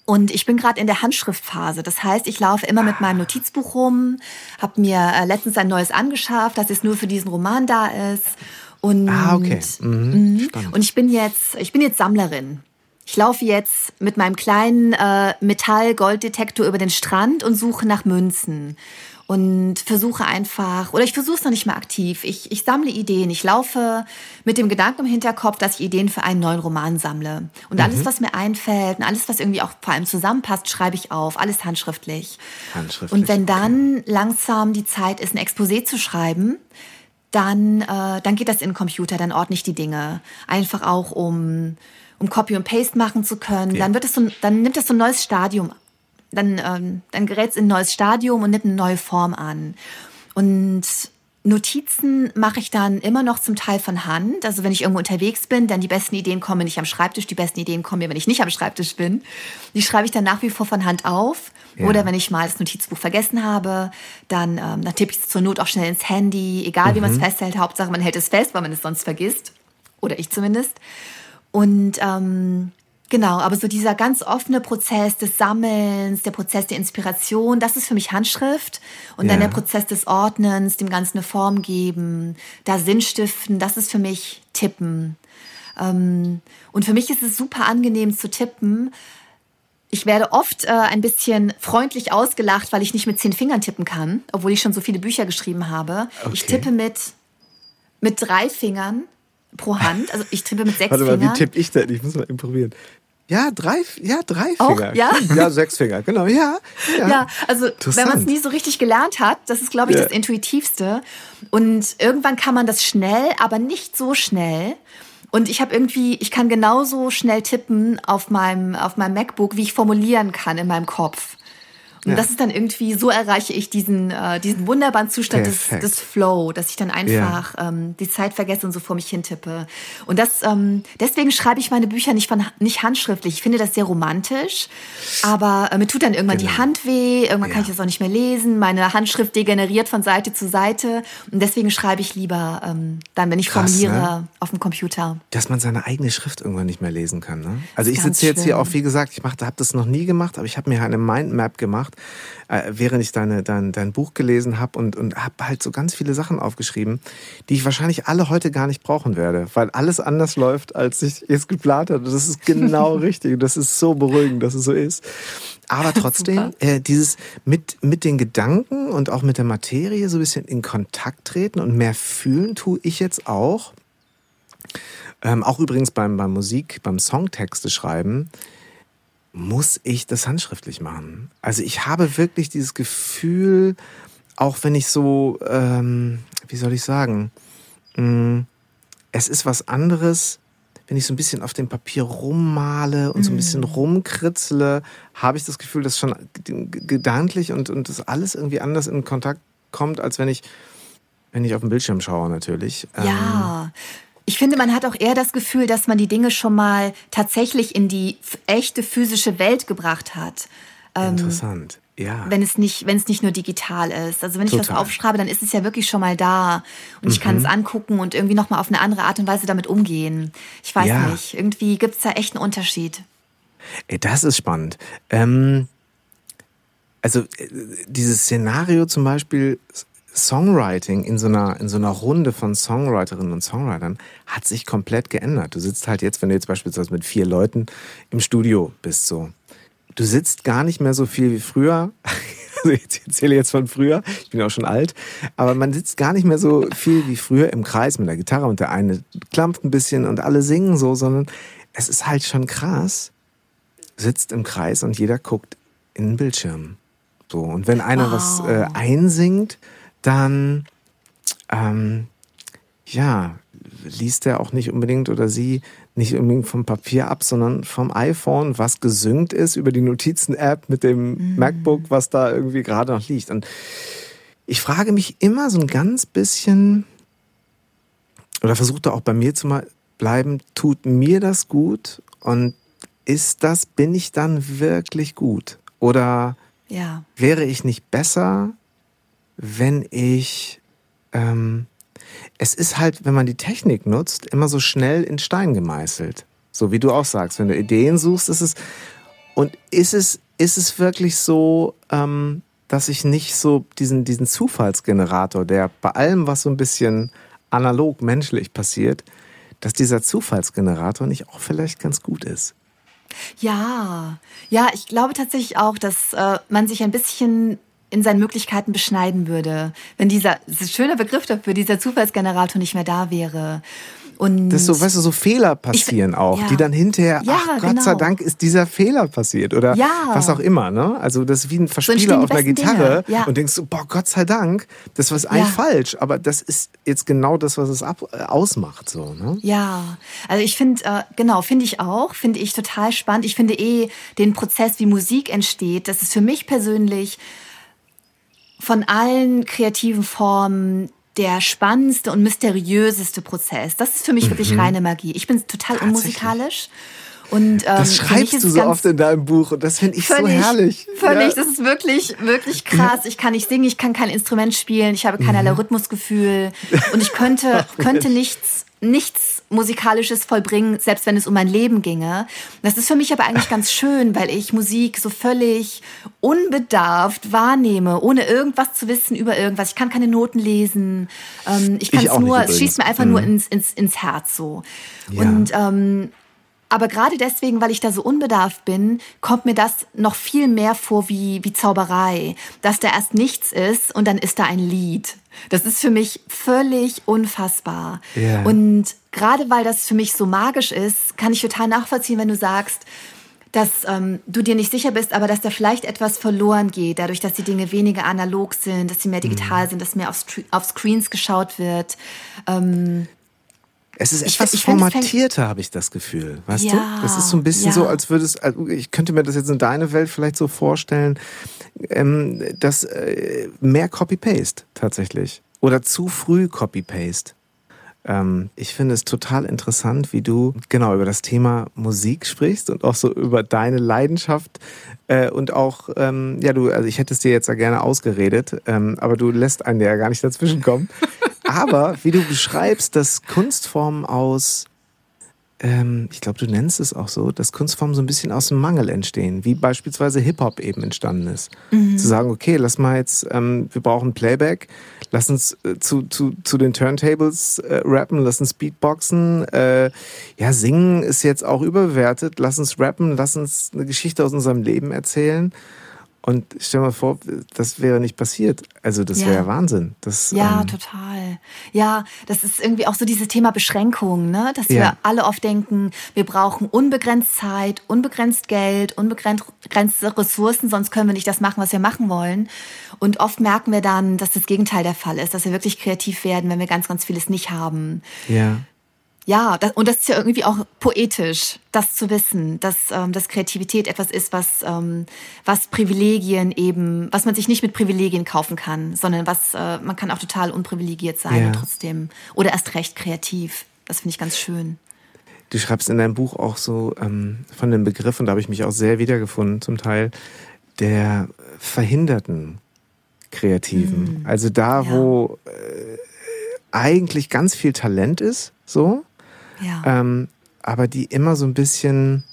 Und ich bin gerade in der Handschriftphase. Das heißt, ich laufe immer mit meinem Notizbuch rum, habe mir äh, letztens ein neues angeschafft, das jetzt nur für diesen Roman da ist. Und, ah, okay. Mhm. mhm. Und ich bin jetzt, ich bin jetzt Sammlerin. Ich laufe jetzt mit meinem kleinen äh, Metall-Golddetektor über den Strand und suche nach Münzen und versuche einfach, oder ich versuche es noch nicht mal aktiv, ich, ich sammle Ideen. Ich laufe mit dem Gedanken im Hinterkopf, dass ich Ideen für einen neuen Roman sammle. Und mhm. alles, was mir einfällt und alles, was irgendwie auch vor allem zusammenpasst, schreibe ich auf. Alles handschriftlich. Handschriftlich. Und wenn dann okay. langsam die Zeit ist, ein Exposé zu schreiben, dann, äh, dann geht das in den Computer, dann ordne ich die Dinge. Einfach auch, um, um Copy und Paste machen zu können. Ja. Dann, wird es so, dann nimmt es so ein neues Stadium dann, ähm, dann gerät es in ein neues Stadium und nimmt eine neue Form an. Und Notizen mache ich dann immer noch zum Teil von Hand. Also wenn ich irgendwo unterwegs bin, dann die besten Ideen kommen nicht am Schreibtisch, die besten Ideen kommen mir, wenn ich nicht am Schreibtisch bin. Die schreibe ich dann nach wie vor von Hand auf. Ja. Oder wenn ich mal das Notizbuch vergessen habe, dann, ähm, dann tippe ich es zur Not auch schnell ins Handy, egal mhm. wie man es festhält. Hauptsache, man hält es fest, weil man es sonst vergisst. Oder ich zumindest. Und ähm, Genau, aber so dieser ganz offene Prozess des Sammelns, der Prozess der Inspiration, das ist für mich Handschrift. Und ja. dann der Prozess des Ordnens, dem Ganzen eine Form geben, da Sinn stiften, das ist für mich Tippen. Ähm, und für mich ist es super angenehm zu tippen. Ich werde oft äh, ein bisschen freundlich ausgelacht, weil ich nicht mit zehn Fingern tippen kann, obwohl ich schon so viele Bücher geschrieben habe. Okay. Ich tippe mit, mit drei Fingern pro Hand. Also ich tippe mit sechs Warte mal, Fingern. wie tippe ich denn? Ich muss mal probieren. Ja, drei, ja, drei Finger. Auch, ja? ja, sechs Finger, genau, ja. Ja, ja also wenn man es nie so richtig gelernt hat, das ist, glaube ich, ja. das Intuitivste. Und irgendwann kann man das schnell, aber nicht so schnell. Und ich habe irgendwie, ich kann genauso schnell tippen auf meinem, auf meinem MacBook, wie ich formulieren kann in meinem Kopf. Und ja. das ist dann irgendwie, so erreiche ich diesen, äh, diesen wunderbaren Zustand des, des Flow, dass ich dann einfach ja. ähm, die Zeit vergesse und so vor mich hintippe. Und das, ähm, deswegen schreibe ich meine Bücher nicht, von, nicht handschriftlich. Ich finde das sehr romantisch, aber äh, mir tut dann irgendwann genau. die Hand weh, irgendwann ja. kann ich das auch nicht mehr lesen, meine Handschrift degeneriert von Seite zu Seite und deswegen schreibe ich lieber ähm, dann, wenn ich Krass, formuliere, ne? auf dem Computer. Dass man seine eigene Schrift irgendwann nicht mehr lesen kann. Ne? Also ich sitze jetzt hier auch, wie gesagt, ich habe das noch nie gemacht, aber ich habe mir eine Mindmap gemacht gemacht, äh, während ich deine, dein, dein Buch gelesen habe und, und habe halt so ganz viele Sachen aufgeschrieben, die ich wahrscheinlich alle heute gar nicht brauchen werde, weil alles anders läuft, als ich es geplant hatte. Das ist genau richtig. Das ist so beruhigend, dass es so ist. Aber trotzdem, äh, dieses mit, mit den Gedanken und auch mit der Materie so ein bisschen in Kontakt treten und mehr fühlen, tue ich jetzt auch. Ähm, auch übrigens beim, beim Musik, beim Songtexte schreiben muss ich das handschriftlich machen. Also ich habe wirklich dieses Gefühl, auch wenn ich so, ähm, wie soll ich sagen, mh, mm, es ist was anderes, wenn ich so ein bisschen auf dem Papier rummale und so ein bisschen mm. rumkritzle, habe ich das Gefühl, dass schon gedanklich und, und das alles irgendwie anders in Kontakt kommt, als wenn ich, wenn ich auf den Bildschirm schaue natürlich. Ja, ähm, ich finde, man hat auch eher das Gefühl, dass man die Dinge schon mal tatsächlich in die echte physische Welt gebracht hat. Ähm, Interessant. Ja. Wenn es nicht, wenn es nicht nur digital ist. Also wenn Total. ich was aufschreibe, dann ist es ja wirklich schon mal da und mhm. ich kann es angucken und irgendwie noch mal auf eine andere Art und Weise damit umgehen. Ich weiß ja. nicht. Irgendwie gibt es da echt einen Unterschied. Ey, das ist spannend. Ähm, also äh, dieses Szenario zum Beispiel Songwriting in so einer, in so einer Runde von Songwriterinnen und Songwritern hat sich komplett geändert. Du sitzt halt jetzt, wenn du jetzt beispielsweise mit vier Leuten im Studio bist, so. Du sitzt gar nicht mehr so viel wie früher. Also ich erzähle jetzt von früher, ich bin auch schon alt, aber man sitzt gar nicht mehr so viel wie früher im Kreis mit der Gitarre und der eine klampft ein bisschen und alle singen so, sondern es ist halt schon krass, sitzt im Kreis und jeder guckt in den Bildschirm. So, und wenn einer wow. was äh, einsingt, dann ähm, ja, liest er auch nicht unbedingt oder sie nicht unbedingt vom Papier ab, sondern vom iPhone, was gesynkt ist über die Notizen-App mit dem mhm. MacBook, was da irgendwie gerade noch liegt. Und ich frage mich immer so ein ganz bisschen, oder versuche auch bei mir zu bleiben, tut mir das gut und ist das, bin ich dann wirklich gut? Oder ja. wäre ich nicht besser, wenn ich ähm, es ist halt, wenn man die Technik nutzt, immer so schnell in Stein gemeißelt. So wie du auch sagst, wenn du Ideen suchst, ist es. Und ist es, ist es wirklich so, ähm, dass ich nicht so diesen, diesen Zufallsgenerator, der bei allem, was so ein bisschen analog menschlich passiert, dass dieser Zufallsgenerator nicht auch vielleicht ganz gut ist? Ja, ja, ich glaube tatsächlich auch, dass äh, man sich ein bisschen in seinen Möglichkeiten beschneiden würde, wenn dieser, das ist ein schöner Begriff dafür, dieser Zufallsgenerator nicht mehr da wäre. Und das so, weißt du, so Fehler passieren ich, auch, ja. die dann hinterher, ja, ach Gott genau. sei Dank ist dieser Fehler passiert oder ja. was auch immer, ne? Also das ist wie ein Verspieler so auf einer Gitarre und denkst du, boah, Gott sei Dank, das war eigentlich falsch, aber das ist jetzt genau das, was es ab, äh, ausmacht, so, ne? Ja, also ich finde, äh, genau, finde ich auch, finde ich total spannend. Ich finde eh den Prozess, wie Musik entsteht, das ist für mich persönlich von allen kreativen Formen der spannendste und mysteriöseste Prozess. Das ist für mich mhm. wirklich reine Magie. Ich bin total unmusikalisch. Und, ähm, das schreibst du so oft in deinem Buch und das finde ich völlig, so herrlich. Völlig, ja. das ist wirklich, wirklich krass. Ich kann nicht singen, ich kann kein Instrument spielen, ich habe keinerlei mhm. Rhythmusgefühl und ich könnte, könnte nichts nichts Musikalisches vollbringen, selbst wenn es um mein Leben ginge. Das ist für mich aber eigentlich ganz schön, weil ich Musik so völlig unbedarft wahrnehme, ohne irgendwas zu wissen über irgendwas. Ich kann keine Noten lesen. Ähm, ich kann es nur, es schießt mir einfach mhm. nur ins, ins, ins Herz so. Ja. Und ähm, aber gerade deswegen, weil ich da so unbedarft bin, kommt mir das noch viel mehr vor wie, wie Zauberei. Dass da erst nichts ist und dann ist da ein Lied. Das ist für mich völlig unfassbar. Yeah. Und gerade weil das für mich so magisch ist, kann ich total nachvollziehen, wenn du sagst, dass ähm, du dir nicht sicher bist, aber dass da vielleicht etwas verloren geht, dadurch, dass die Dinge weniger analog sind, dass sie mehr digital mhm. sind, dass mehr auf, Screens geschaut wird. Ähm, es ist etwas ich, ich formatierter, habe ich das Gefühl. Weißt ja, du? Das ist so ein bisschen ja. so, als würde es, ich könnte mir das jetzt in deine Welt vielleicht so vorstellen, ähm, dass äh, mehr Copy-Paste tatsächlich. Oder zu früh Copy-Paste. Ähm, ich finde es total interessant, wie du genau über das Thema Musik sprichst und auch so über deine Leidenschaft äh, und auch, ähm, ja, du, also ich hätte es dir jetzt ja gerne ausgeredet, ähm, aber du lässt einen ja gar nicht dazwischen kommen. Aber wie du beschreibst, dass Kunstformen aus, ähm, ich glaube, du nennst es auch so, dass Kunstformen so ein bisschen aus dem Mangel entstehen, wie beispielsweise Hip-Hop eben entstanden ist. Mhm. Zu sagen, okay, lass mal jetzt, ähm, wir brauchen Playback, lass uns äh, zu, zu, zu den Turntables äh, rappen, lass uns Beatboxen, äh, ja, singen ist jetzt auch überbewertet, lass uns rappen, lass uns eine Geschichte aus unserem Leben erzählen. Und stell mal vor, das wäre nicht passiert. Also das ja. wäre Wahnsinn. Das, ja, ähm, total. Ja, das ist irgendwie auch so dieses Thema Beschränkung, ne? dass ja. wir alle oft denken, wir brauchen unbegrenzt Zeit, unbegrenzt Geld, unbegrenzte Ressourcen, sonst können wir nicht das machen, was wir machen wollen. Und oft merken wir dann, dass das Gegenteil der Fall ist, dass wir wirklich kreativ werden, wenn wir ganz, ganz vieles nicht haben. Ja ja, das, und das ist ja irgendwie auch poetisch, das zu wissen, dass, ähm, dass Kreativität etwas ist, was, ähm, was Privilegien eben, was man sich nicht mit Privilegien kaufen kann, sondern was, äh, man kann auch total unprivilegiert sein ja. und trotzdem, oder erst recht kreativ. Das finde ich ganz schön. Du schreibst in deinem Buch auch so ähm, von dem Begriff, und da habe ich mich auch sehr wiedergefunden, zum Teil, der verhinderten Kreativen. Mm, also da, ja. wo äh, eigentlich ganz viel Talent ist, so, ja. Ähm, aber die immer so ein bisschen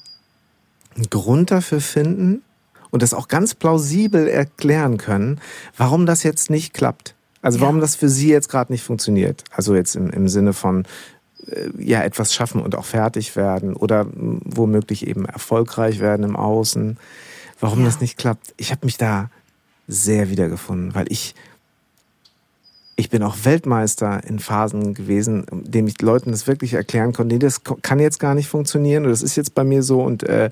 einen Grund dafür finden und das auch ganz plausibel erklären können, warum das jetzt nicht klappt. Also ja. warum das für sie jetzt gerade nicht funktioniert. Also jetzt im, im Sinne von äh, ja etwas schaffen und auch fertig werden oder womöglich eben erfolgreich werden im Außen. Warum ja. das nicht klappt. Ich habe mich da sehr wiedergefunden, weil ich ich bin auch Weltmeister in Phasen gewesen, in denen ich Leuten das wirklich erklären konnte, nee, das kann jetzt gar nicht funktionieren und das ist jetzt bei mir so und äh,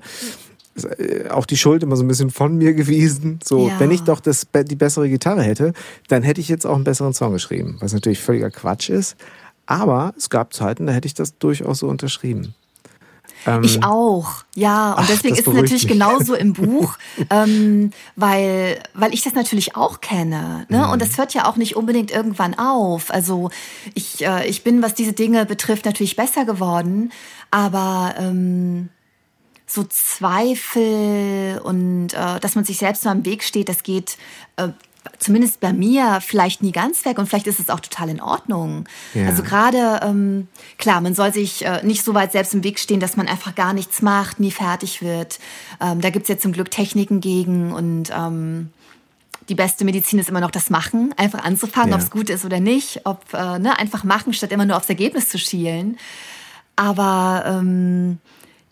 äh, auch die Schuld immer so ein bisschen von mir gewesen. So, ja. wenn ich doch das, die bessere Gitarre hätte, dann hätte ich jetzt auch einen besseren Song geschrieben, was natürlich völliger Quatsch ist. Aber es gab Zeiten, da hätte ich das durchaus so unterschrieben. Ähm, ich auch, ja. Und ach, deswegen ist es natürlich mich. genauso im Buch, ähm, weil, weil ich das natürlich auch kenne. Ne? Mhm. Und das hört ja auch nicht unbedingt irgendwann auf. Also ich, äh, ich bin, was diese Dinge betrifft, natürlich besser geworden. Aber ähm, so Zweifel und äh, dass man sich selbst so am Weg steht, das geht äh, zumindest bei mir vielleicht nie ganz weg und vielleicht ist es auch total in Ordnung. Ja. Also gerade, ähm, klar, man soll sich äh, nicht so weit selbst im Weg stehen, dass man einfach gar nichts macht, nie fertig wird. Ähm, da gibt's jetzt zum Glück Techniken gegen und ähm, die beste Medizin ist immer noch das Machen, einfach anzufangen, ja. ob es gut ist oder nicht, ob äh, ne, einfach machen, statt immer nur aufs Ergebnis zu schielen. Aber ähm,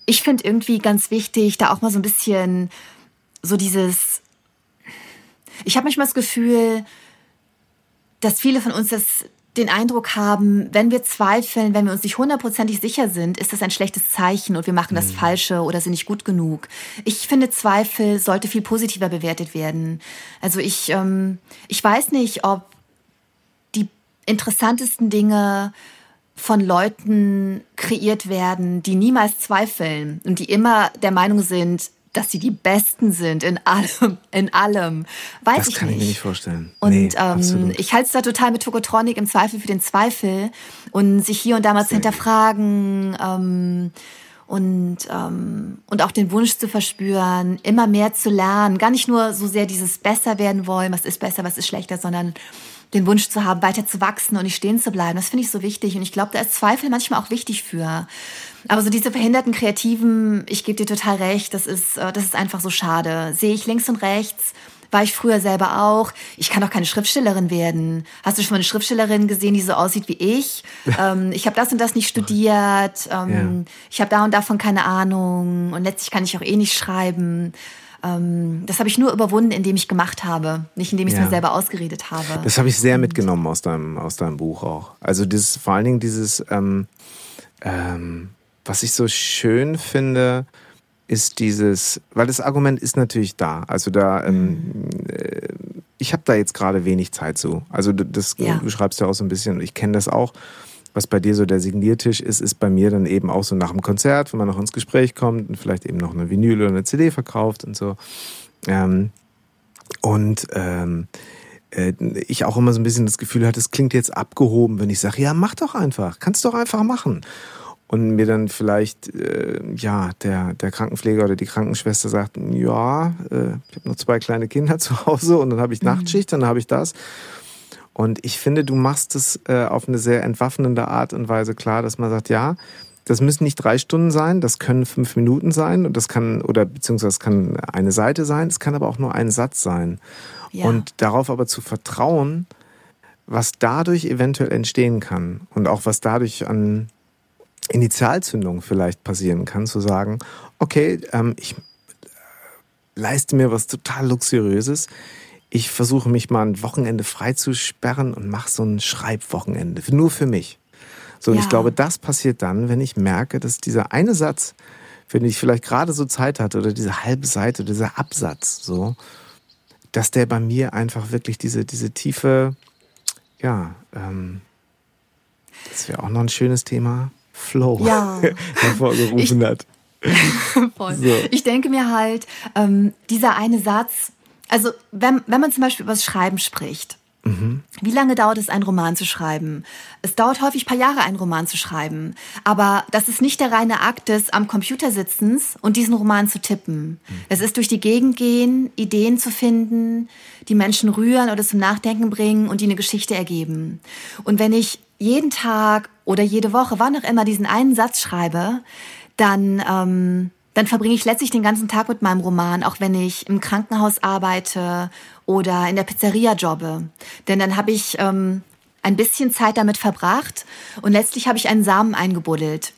ich finde irgendwie ganz wichtig, da auch mal so ein bisschen so dieses ich habe manchmal das Gefühl, dass viele von uns das den Eindruck haben, wenn wir zweifeln, wenn wir uns nicht hundertprozentig sicher sind, ist das ein schlechtes Zeichen und wir machen das mhm. Falsche oder sind nicht gut genug. Ich finde, Zweifel sollte viel positiver bewertet werden. Also ich, ähm, ich weiß nicht, ob die interessantesten Dinge von Leuten kreiert werden, die niemals zweifeln und die immer der Meinung sind, dass sie die Besten sind in allem, in allem. Weiß das ich kann nicht. ich mir nicht vorstellen. Und nee, ähm, ich halte es da total mit Tokotronic im Zweifel für den Zweifel und sich hier und da mal zu hinterfragen ähm, und, ähm, und auch den Wunsch zu verspüren, immer mehr zu lernen. Gar nicht nur so sehr dieses besser werden wollen, was ist besser, was ist schlechter, sondern den Wunsch zu haben, weiter zu wachsen und nicht stehen zu bleiben. Das finde ich so wichtig. Und ich glaube, da ist Zweifel manchmal auch wichtig für. Aber so diese verhinderten Kreativen, ich gebe dir total recht, das ist, äh, das ist einfach so schade. Sehe ich links und rechts, war ich früher selber auch. Ich kann doch keine Schriftstellerin werden. Hast du schon mal eine Schriftstellerin gesehen, die so aussieht wie ich? ähm, ich habe das und das nicht studiert. Ähm, ja. Ich habe da und davon keine Ahnung. Und letztlich kann ich auch eh nicht schreiben. Ähm, das habe ich nur überwunden, indem ich gemacht habe, nicht indem ich es ja. mir selber ausgeredet habe. Das habe ich sehr mitgenommen aus deinem, aus deinem Buch auch. Also das, vor allen Dingen dieses, ähm, ähm, was ich so schön finde, ist dieses, weil das Argument ist natürlich da. Also da, ähm, mhm. äh, ich habe da jetzt gerade wenig Zeit zu. Also das, ja. du schreibst ja auch so ein bisschen, ich kenne das auch was bei dir so der Signiertisch ist, ist bei mir dann eben auch so nach dem Konzert, wenn man noch ins Gespräch kommt und vielleicht eben noch eine Vinyl oder eine CD verkauft und so. Ähm, und ähm, äh, ich auch immer so ein bisschen das Gefühl hatte, es klingt jetzt abgehoben, wenn ich sage, ja, mach doch einfach, kannst doch einfach machen. Und mir dann vielleicht, äh, ja, der, der Krankenpfleger oder die Krankenschwester sagt, ja, äh, ich habe noch zwei kleine Kinder zu Hause und dann habe ich mhm. Nachtschicht, dann habe ich das. Und ich finde, du machst es äh, auf eine sehr entwaffnende Art und Weise klar, dass man sagt, ja, das müssen nicht drei Stunden sein, das können fünf Minuten sein und das kann, oder beziehungsweise es kann eine Seite sein, es kann aber auch nur ein Satz sein. Ja. Und darauf aber zu vertrauen, was dadurch eventuell entstehen kann und auch was dadurch an Initialzündung vielleicht passieren kann, zu sagen, okay, ähm, ich leiste mir was total Luxuriöses, ich versuche mich mal ein Wochenende freizusperren und mache so ein Schreibwochenende, nur für mich. So, und ja. ich glaube, das passiert dann, wenn ich merke, dass dieser eine Satz, wenn ich vielleicht gerade so Zeit hatte, oder diese halbe Seite, dieser Absatz, so, dass der bei mir einfach wirklich diese, diese tiefe, ja, ähm, das wäre auch noch ein schönes Thema, Flow ja. hervorgerufen ich, hat. Voll. So. Ich denke mir halt, ähm, dieser eine Satz, also wenn, wenn man zum Beispiel über das Schreiben spricht, mhm. wie lange dauert es, einen Roman zu schreiben? Es dauert häufig ein paar Jahre, einen Roman zu schreiben. Aber das ist nicht der reine Akt des am Computer sitzens und diesen Roman zu tippen. Mhm. Es ist durch die Gegend gehen, Ideen zu finden, die Menschen rühren oder zum Nachdenken bringen und die eine Geschichte ergeben. Und wenn ich jeden Tag oder jede Woche, wann auch immer, diesen einen Satz schreibe, dann... Ähm, dann verbringe ich letztlich den ganzen Tag mit meinem Roman, auch wenn ich im Krankenhaus arbeite oder in der Pizzeria jobbe. Denn dann habe ich ähm, ein bisschen Zeit damit verbracht und letztlich habe ich einen Samen eingebuddelt.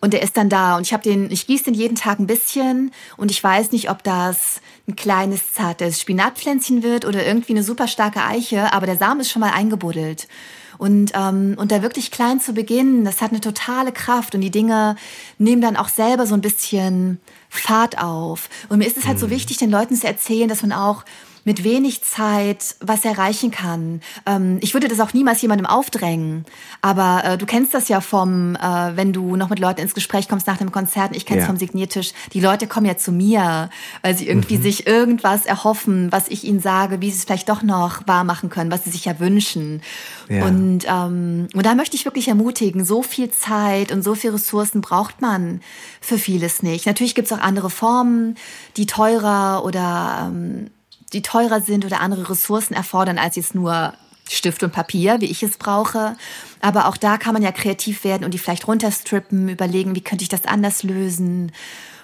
Und der ist dann da und ich habe den, ich gieße den jeden Tag ein bisschen und ich weiß nicht, ob das ein kleines zartes Spinatpflänzchen wird oder irgendwie eine super starke Eiche, aber der Samen ist schon mal eingebuddelt. Und, ähm, und da wirklich klein zu beginnen, das hat eine totale Kraft und die Dinge nehmen dann auch selber so ein bisschen Fahrt auf. Und mir ist es halt so mhm. wichtig, den Leuten zu erzählen, dass man auch mit wenig Zeit was erreichen kann. Ähm, ich würde das auch niemals jemandem aufdrängen. Aber äh, du kennst das ja vom, äh, wenn du noch mit Leuten ins Gespräch kommst nach dem Konzert. Ich kenne es ja. vom Signiertisch. Die Leute kommen ja zu mir, weil sie irgendwie mhm. sich irgendwas erhoffen, was ich ihnen sage, wie sie es vielleicht doch noch wahr machen können, was sie sich ja wünschen. Ja. Und, ähm, und da möchte ich wirklich ermutigen, so viel Zeit und so viel Ressourcen braucht man für vieles nicht. Natürlich gibt es auch andere Formen, die teurer oder ähm, die teurer sind oder andere Ressourcen erfordern als jetzt nur Stift und Papier, wie ich es brauche. Aber auch da kann man ja kreativ werden und die vielleicht runterstrippen, überlegen, wie könnte ich das anders lösen.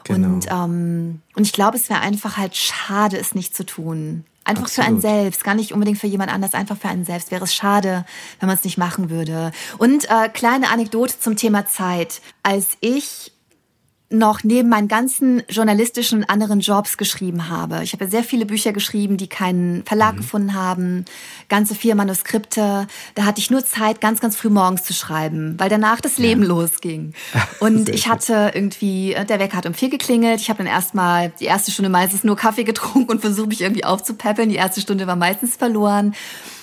Genau. Und, ähm, und ich glaube, es wäre einfach halt schade, es nicht zu tun. Einfach Absolut. für einen selbst, gar nicht unbedingt für jemand anders, einfach für einen selbst wäre es schade, wenn man es nicht machen würde. Und äh, kleine Anekdote zum Thema Zeit. Als ich noch neben meinen ganzen journalistischen und anderen Jobs geschrieben habe. Ich habe sehr viele Bücher geschrieben, die keinen Verlag mhm. gefunden haben, ganze vier Manuskripte. Da hatte ich nur Zeit, ganz, ganz früh morgens zu schreiben, weil danach das Leben ja. losging. Und ich hatte irgendwie, äh, der Wecker hat um vier geklingelt. Ich habe dann erstmal die erste Stunde meistens nur Kaffee getrunken und versucht mich irgendwie aufzupäppeln. Die erste Stunde war meistens verloren.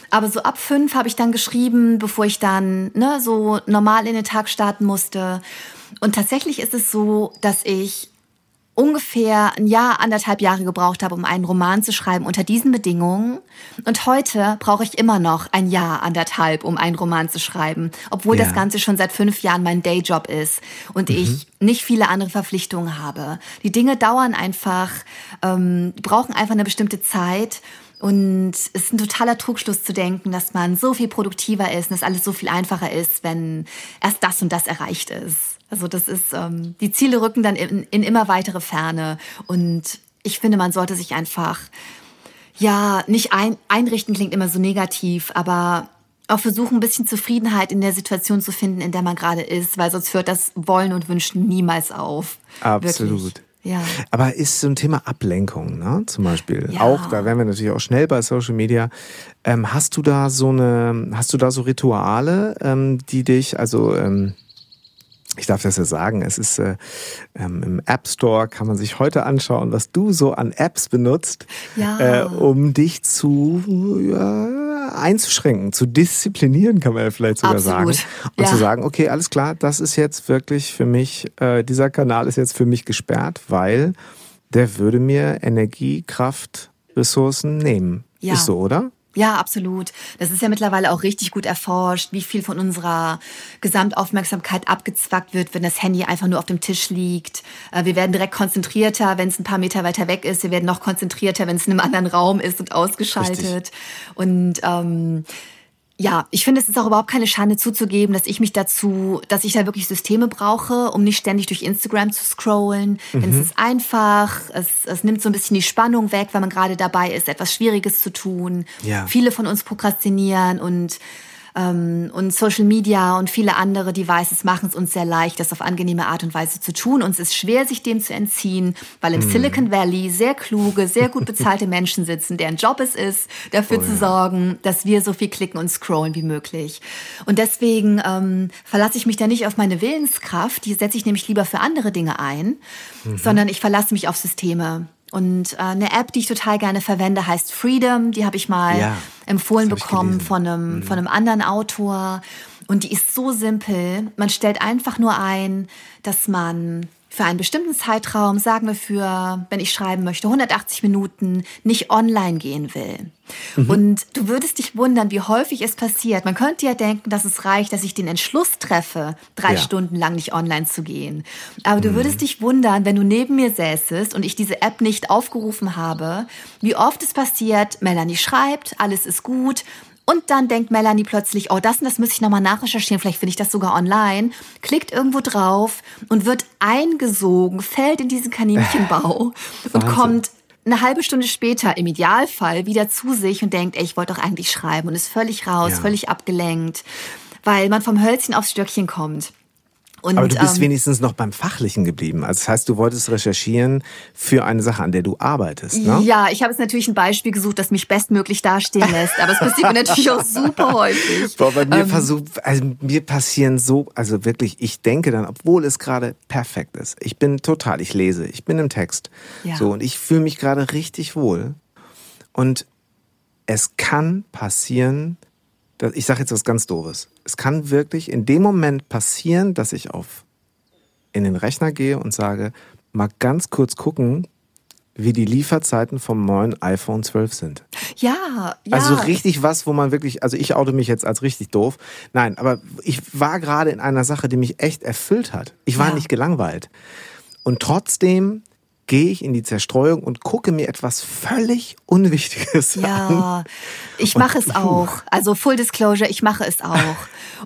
Aber so ab fünf habe ich dann geschrieben, bevor ich dann ne, so normal in den Tag starten musste. Und tatsächlich ist es so, dass ich ungefähr ein Jahr, anderthalb Jahre gebraucht habe, um einen Roman zu schreiben unter diesen Bedingungen. Und heute brauche ich immer noch ein Jahr, anderthalb, um einen Roman zu schreiben, obwohl ja. das Ganze schon seit fünf Jahren mein Dayjob ist und mhm. ich nicht viele andere Verpflichtungen habe. Die Dinge dauern einfach, ähm, brauchen einfach eine bestimmte Zeit. Und es ist ein totaler Trugschluss zu denken, dass man so viel produktiver ist und dass alles so viel einfacher ist, wenn erst das und das erreicht ist. Also das ist, ähm, die Ziele rücken dann in, in immer weitere Ferne. Und ich finde, man sollte sich einfach, ja, nicht ein, einrichten klingt immer so negativ, aber auch versuchen, ein bisschen Zufriedenheit in der Situation zu finden, in der man gerade ist, weil sonst hört das Wollen und Wünschen niemals auf. Absolut. Wirklich. Ja. Aber ist so ein Thema Ablenkung, ne? Zum Beispiel. Ja. Auch, da wären wir natürlich auch schnell bei Social Media. Ähm, hast du da so eine, hast du da so Rituale, ähm, die dich, also ähm, ich darf das ja sagen, es ist äh, ähm, im App Store, kann man sich heute anschauen, was du so an Apps benutzt, ja. äh, um dich zu ja, einzuschränken, zu disziplinieren, kann man ja vielleicht sogar Absolut. sagen. Und ja. zu sagen, okay, alles klar, das ist jetzt wirklich für mich, äh, dieser Kanal ist jetzt für mich gesperrt, weil der würde mir Energie, Kraft, Ressourcen nehmen. Ja. Ist so, oder? Ja, absolut. Das ist ja mittlerweile auch richtig gut erforscht, wie viel von unserer Gesamtaufmerksamkeit abgezwackt wird, wenn das Handy einfach nur auf dem Tisch liegt. Äh, wir werden direkt konzentrierter, wenn es ein paar Meter weiter weg ist. Wir werden noch konzentrierter, wenn es in einem anderen Raum ist und ausgeschaltet. Richtig. Und ähm, ja, ich finde, es ist auch überhaupt keine Schande zuzugeben, dass ich mich dazu, dass ich da wirklich Systeme brauche, um nicht ständig durch Instagram zu scrollen. Mhm. Denn es ist einfach, es, es nimmt so ein bisschen die Spannung weg, wenn man gerade dabei ist, etwas Schwieriges zu tun. Ja. Viele von uns prokrastinieren und ähm, und Social Media und viele andere Devices machen es uns sehr leicht, das auf angenehme Art und Weise zu tun. Uns ist schwer, sich dem zu entziehen, weil im mm. Silicon Valley sehr kluge, sehr gut bezahlte Menschen sitzen, deren Job es ist, dafür oh, zu ja. sorgen, dass wir so viel klicken und scrollen wie möglich. Und deswegen ähm, verlasse ich mich da nicht auf meine Willenskraft, die setze ich nämlich lieber für andere Dinge ein, mhm. sondern ich verlasse mich auf Systeme. Und äh, eine App, die ich total gerne verwende, heißt Freedom. Die habe ich mal ja, empfohlen bekommen von einem, mhm. von einem anderen Autor. Und die ist so simpel. Man stellt einfach nur ein, dass man für einen bestimmten Zeitraum, sagen wir für, wenn ich schreiben möchte, 180 Minuten nicht online gehen will. Mhm. Und du würdest dich wundern, wie häufig es passiert. Man könnte ja denken, dass es reicht, dass ich den Entschluss treffe, drei ja. Stunden lang nicht online zu gehen. Aber du mhm. würdest dich wundern, wenn du neben mir säßest und ich diese App nicht aufgerufen habe, wie oft es passiert, Melanie schreibt, alles ist gut und dann denkt Melanie plötzlich, oh, das und das muss ich nochmal nachrecherchieren, vielleicht finde ich das sogar online, klickt irgendwo drauf und wird eingesogen, fällt in diesen Kaninchenbau und kommt eine halbe Stunde später im Idealfall wieder zu sich und denkt, ey, ich wollte doch eigentlich schreiben und ist völlig raus, ja. völlig abgelenkt, weil man vom Hölzchen aufs Stöckchen kommt. Und, Aber du bist ähm, wenigstens noch beim Fachlichen geblieben. Also das heißt, du wolltest recherchieren für eine Sache, an der du arbeitest, ne? Ja, ich habe jetzt natürlich ein Beispiel gesucht, das mich bestmöglich dastehen lässt. Aber es passiert mir natürlich auch super häufig. Boah, bei mir, Ähm, versuch, also mir passieren so, also wirklich, ich denke dann, obwohl es gerade perfekt ist. Ich bin total, ich lese, ich bin im Text. Ja. So, und ich fühle mich gerade richtig wohl. Und es kann passieren, ich sage jetzt was ganz Doofes. Es kann wirklich in dem Moment passieren, dass ich auf in den Rechner gehe und sage, mal ganz kurz gucken, wie die Lieferzeiten vom neuen iPhone 12 sind. ja, ja. Also richtig was, wo man wirklich, also ich oute mich jetzt als richtig doof. Nein, aber ich war gerade in einer Sache, die mich echt erfüllt hat. Ich war Ja. nicht gelangweilt. Und trotzdem gehe ich in die Zerstreuung und gucke mir etwas völlig Unwichtiges an. Ja, ich mache es auch. Also Full Disclosure, ich mache es auch.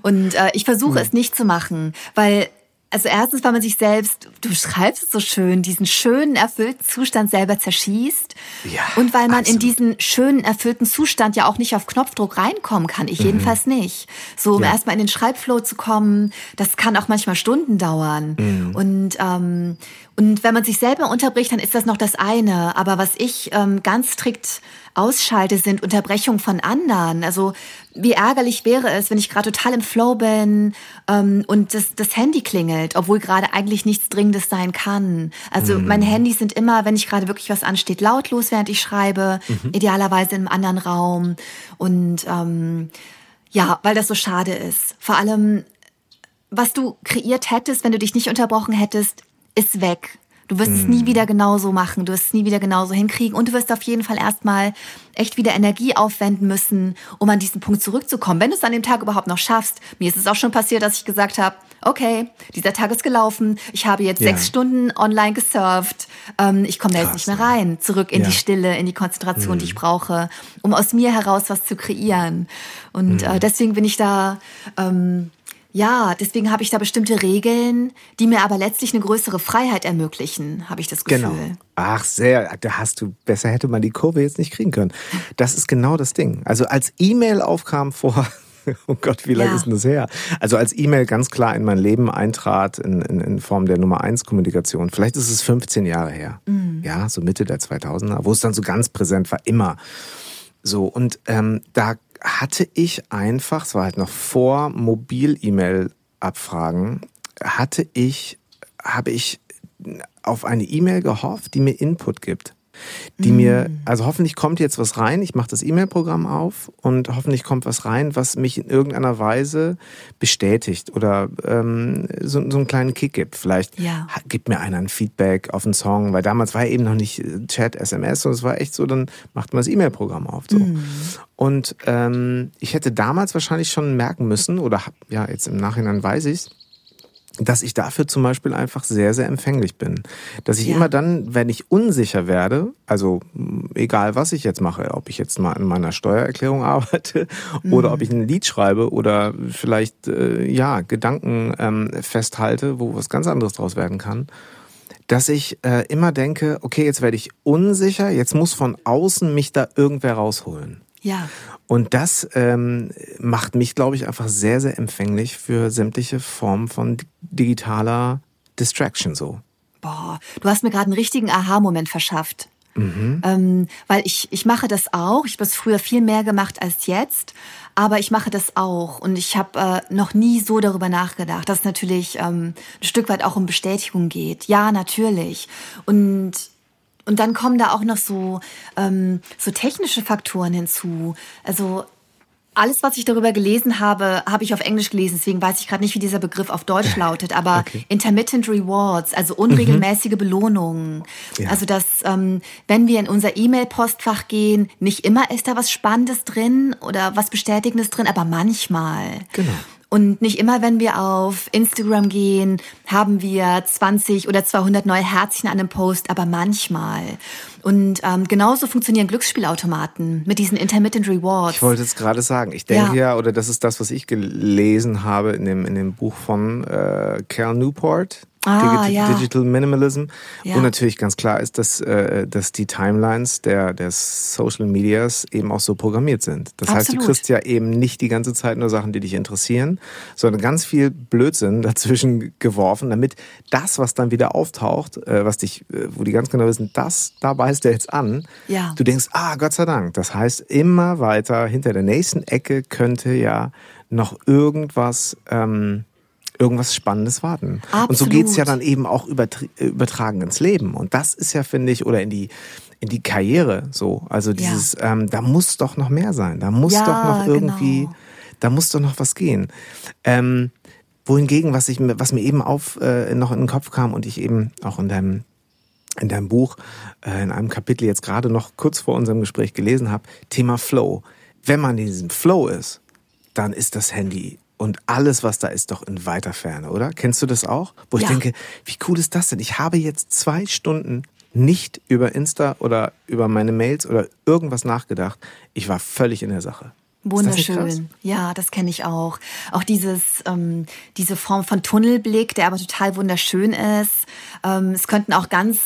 Und äh, ich versuche es nicht zu machen, weil also erstens, weil man sich selbst, du beschreibst es so schön, diesen schönen, erfüllten Zustand selber zerschießt. Ja, und weil man in absolut. diesen schönen, erfüllten Zustand ja auch nicht auf Knopfdruck reinkommen kann. Ich jedenfalls nicht. So, um Mhm. Ja. erstmal in den Schreibflow zu kommen, das kann auch manchmal Stunden dauern. Mhm. Und, ähm, und wenn man sich selber unterbricht, dann ist das noch das eine. Aber was ich ähm, ganz strikt ausschalte, sind Unterbrechungen von anderen. Also wie ärgerlich wäre es, wenn ich gerade total im Flow bin ähm, und das, das Handy klingelt, obwohl gerade eigentlich nichts Dringendes sein kann. Also meine Handys sind immer, wenn ich gerade wirklich was ansteht, lautlos, während ich schreibe, idealerweise in einem anderen Raum. Und ähm, ja, weil das so schade ist. Vor allem, was du kreiert hättest, wenn du dich nicht unterbrochen hättest, ist weg. Du wirst es nie wieder genauso machen, du wirst es nie wieder genauso hinkriegen und du wirst auf jeden Fall erstmal echt wieder Energie aufwenden müssen, um an diesen Punkt zurückzukommen. Wenn du es an dem Tag überhaupt noch schaffst. Mir ist es auch schon passiert, dass ich gesagt habe, okay, dieser Tag ist gelaufen, ich habe jetzt Ja. sechs Stunden online gesurft, ähm, ich komme da jetzt nicht mehr rein, zurück in Ja. die Stille, in die Konzentration, die ich brauche, um aus mir heraus was zu kreieren. Und äh, deswegen bin ich da... Ähm, ja, deswegen habe ich da bestimmte Regeln, die mir aber letztlich eine größere Freiheit ermöglichen, habe ich das Gefühl. Genau. Ach, sehr. Da hast du, besser hätte man die Kurve jetzt nicht kriegen können. Das ist genau das Ding. Also als E-Mail aufkam vor, oh Gott, wie lange Ja. ist denn das her? Also als E-Mail ganz klar in mein Leben eintrat, in, in, in Form der Nummer 1 Kommunikation, vielleicht ist es 15 Jahre her. Ja, so Mitte der 2000er, wo es dann so ganz präsent war, immer. So, und ähm, da hatte ich einfach, es war halt noch vor Mobil-E-Mail-Abfragen, hatte ich, habe ich auf eine E-Mail gehofft, die mir Input gibt. Die mir, also hoffentlich kommt jetzt was rein, ich mache das E-Mail-Programm auf und hoffentlich kommt was rein, was mich in irgendeiner Weise bestätigt oder ähm, so, so einen kleinen Kick gibt. Vielleicht Ja. gibt mir einer ein Feedback auf einen Song, weil damals war ja eben noch nicht äh, Chat, SMS, sondern es war echt so, dann macht man das E-Mail-Programm auf. So. Und ähm, ich hätte damals wahrscheinlich schon merken müssen, oder hab, ja, jetzt im Nachhinein weiß ich's, dass ich dafür zum Beispiel einfach sehr, sehr empfänglich bin. Dass ich Ja. immer dann, wenn ich unsicher werde, also egal was ich jetzt mache, ob ich jetzt mal an meiner Steuererklärung arbeite oder ob ich ein Lied schreibe oder vielleicht äh, ja Gedanken ähm, festhalte, wo was ganz anderes draus werden kann, dass ich äh, immer denke, okay, jetzt werde ich unsicher, jetzt muss von außen mich da irgendwer rausholen. Ja. Und das ähm, macht mich, glaube ich, einfach sehr, sehr empfänglich für sämtliche Formen von di- digitaler Distraction so. Boah, du hast mir gerade einen richtigen Aha-Moment verschafft. Ähm, weil ich, ich mache das auch. Ich habe es früher viel mehr gemacht als jetzt. Aber ich mache das auch. Und ich habe äh, noch nie so darüber nachgedacht, dass es natürlich ähm, ein Stück weit auch um Bestätigung geht. Ja, natürlich. Und Und dann kommen da auch noch so, ähm, so technische Faktoren hinzu. Also alles, was ich darüber gelesen habe, habe ich auf Englisch gelesen. Deswegen weiß ich gerade nicht, wie dieser Begriff auf Deutsch lautet. Aber Okay. intermittent rewards, also unregelmäßige Belohnungen. Ja. Also dass, ähm, wenn wir in unser E-Mail-Postfach gehen, nicht immer ist da was Spannendes drin oder was Bestätigendes drin, aber manchmal. Genau. Und nicht immer, wenn wir auf Instagram gehen, haben wir 20 oder 200 neue Herzchen an einem Post, aber manchmal. Und ähm, genauso funktionieren Glücksspielautomaten mit diesen Intermittent Rewards. Ich wollte es gerade sagen. Ich denke Ja. ja. oder das ist das, was ich gelesen habe in dem, in dem Buch von äh, Cal Newport, Ah, Digi ja. Digital Minimalism. Ja. Und natürlich ganz klar ist, dass, äh, dass die Timelines der, der Social Medias eben auch so programmiert sind. Das heißt, du Absolut. kriegst ja eben nicht die ganze Zeit nur Sachen, die dich interessieren, sondern ganz viel Blödsinn dazwischen geworfen, damit das, was dann wieder auftaucht, äh, was dich, äh, wo die ganz genau wissen, das, da beißt der jetzt an, Ja. du denkst, ah, Gott sei Dank. Das heißt, immer weiter hinter der nächsten Ecke könnte ja noch irgendwas, ähm, irgendwas Spannendes warten. Und so Absolut. geht's ja dann eben auch übertr- übertragen ins Leben. Und das ist ja, finde ich, oder in die, in die Karriere so. Also dieses, ähm, da muss doch noch mehr sein. Da muss Ja, doch noch irgendwie, genau. da muss doch noch was gehen. Ähm, wohingegen, was ich, mir- was mir eben auf, äh, noch in den Kopf kam und ich eben auch in deinem in deinem Buch, äh, in einem Kapitel jetzt gerade noch kurz vor unserem Gespräch gelesen habe, Thema Flow. Wenn man in diesem Flow ist, dann ist das Handy und alles, was da ist, doch in weiter Ferne, oder? Kennst du das auch? Wo ich Ja. denke, wie cool ist das denn? Ich habe jetzt zwei Stunden nicht über Insta oder über meine Mails oder irgendwas nachgedacht. Ich war völlig in der Sache. Wunderschön. Ja, das kenne ich auch. Auch dieses, ähm, diese Form von Tunnelblick, der aber total wunderschön ist. Ähm, es könnten auch ganz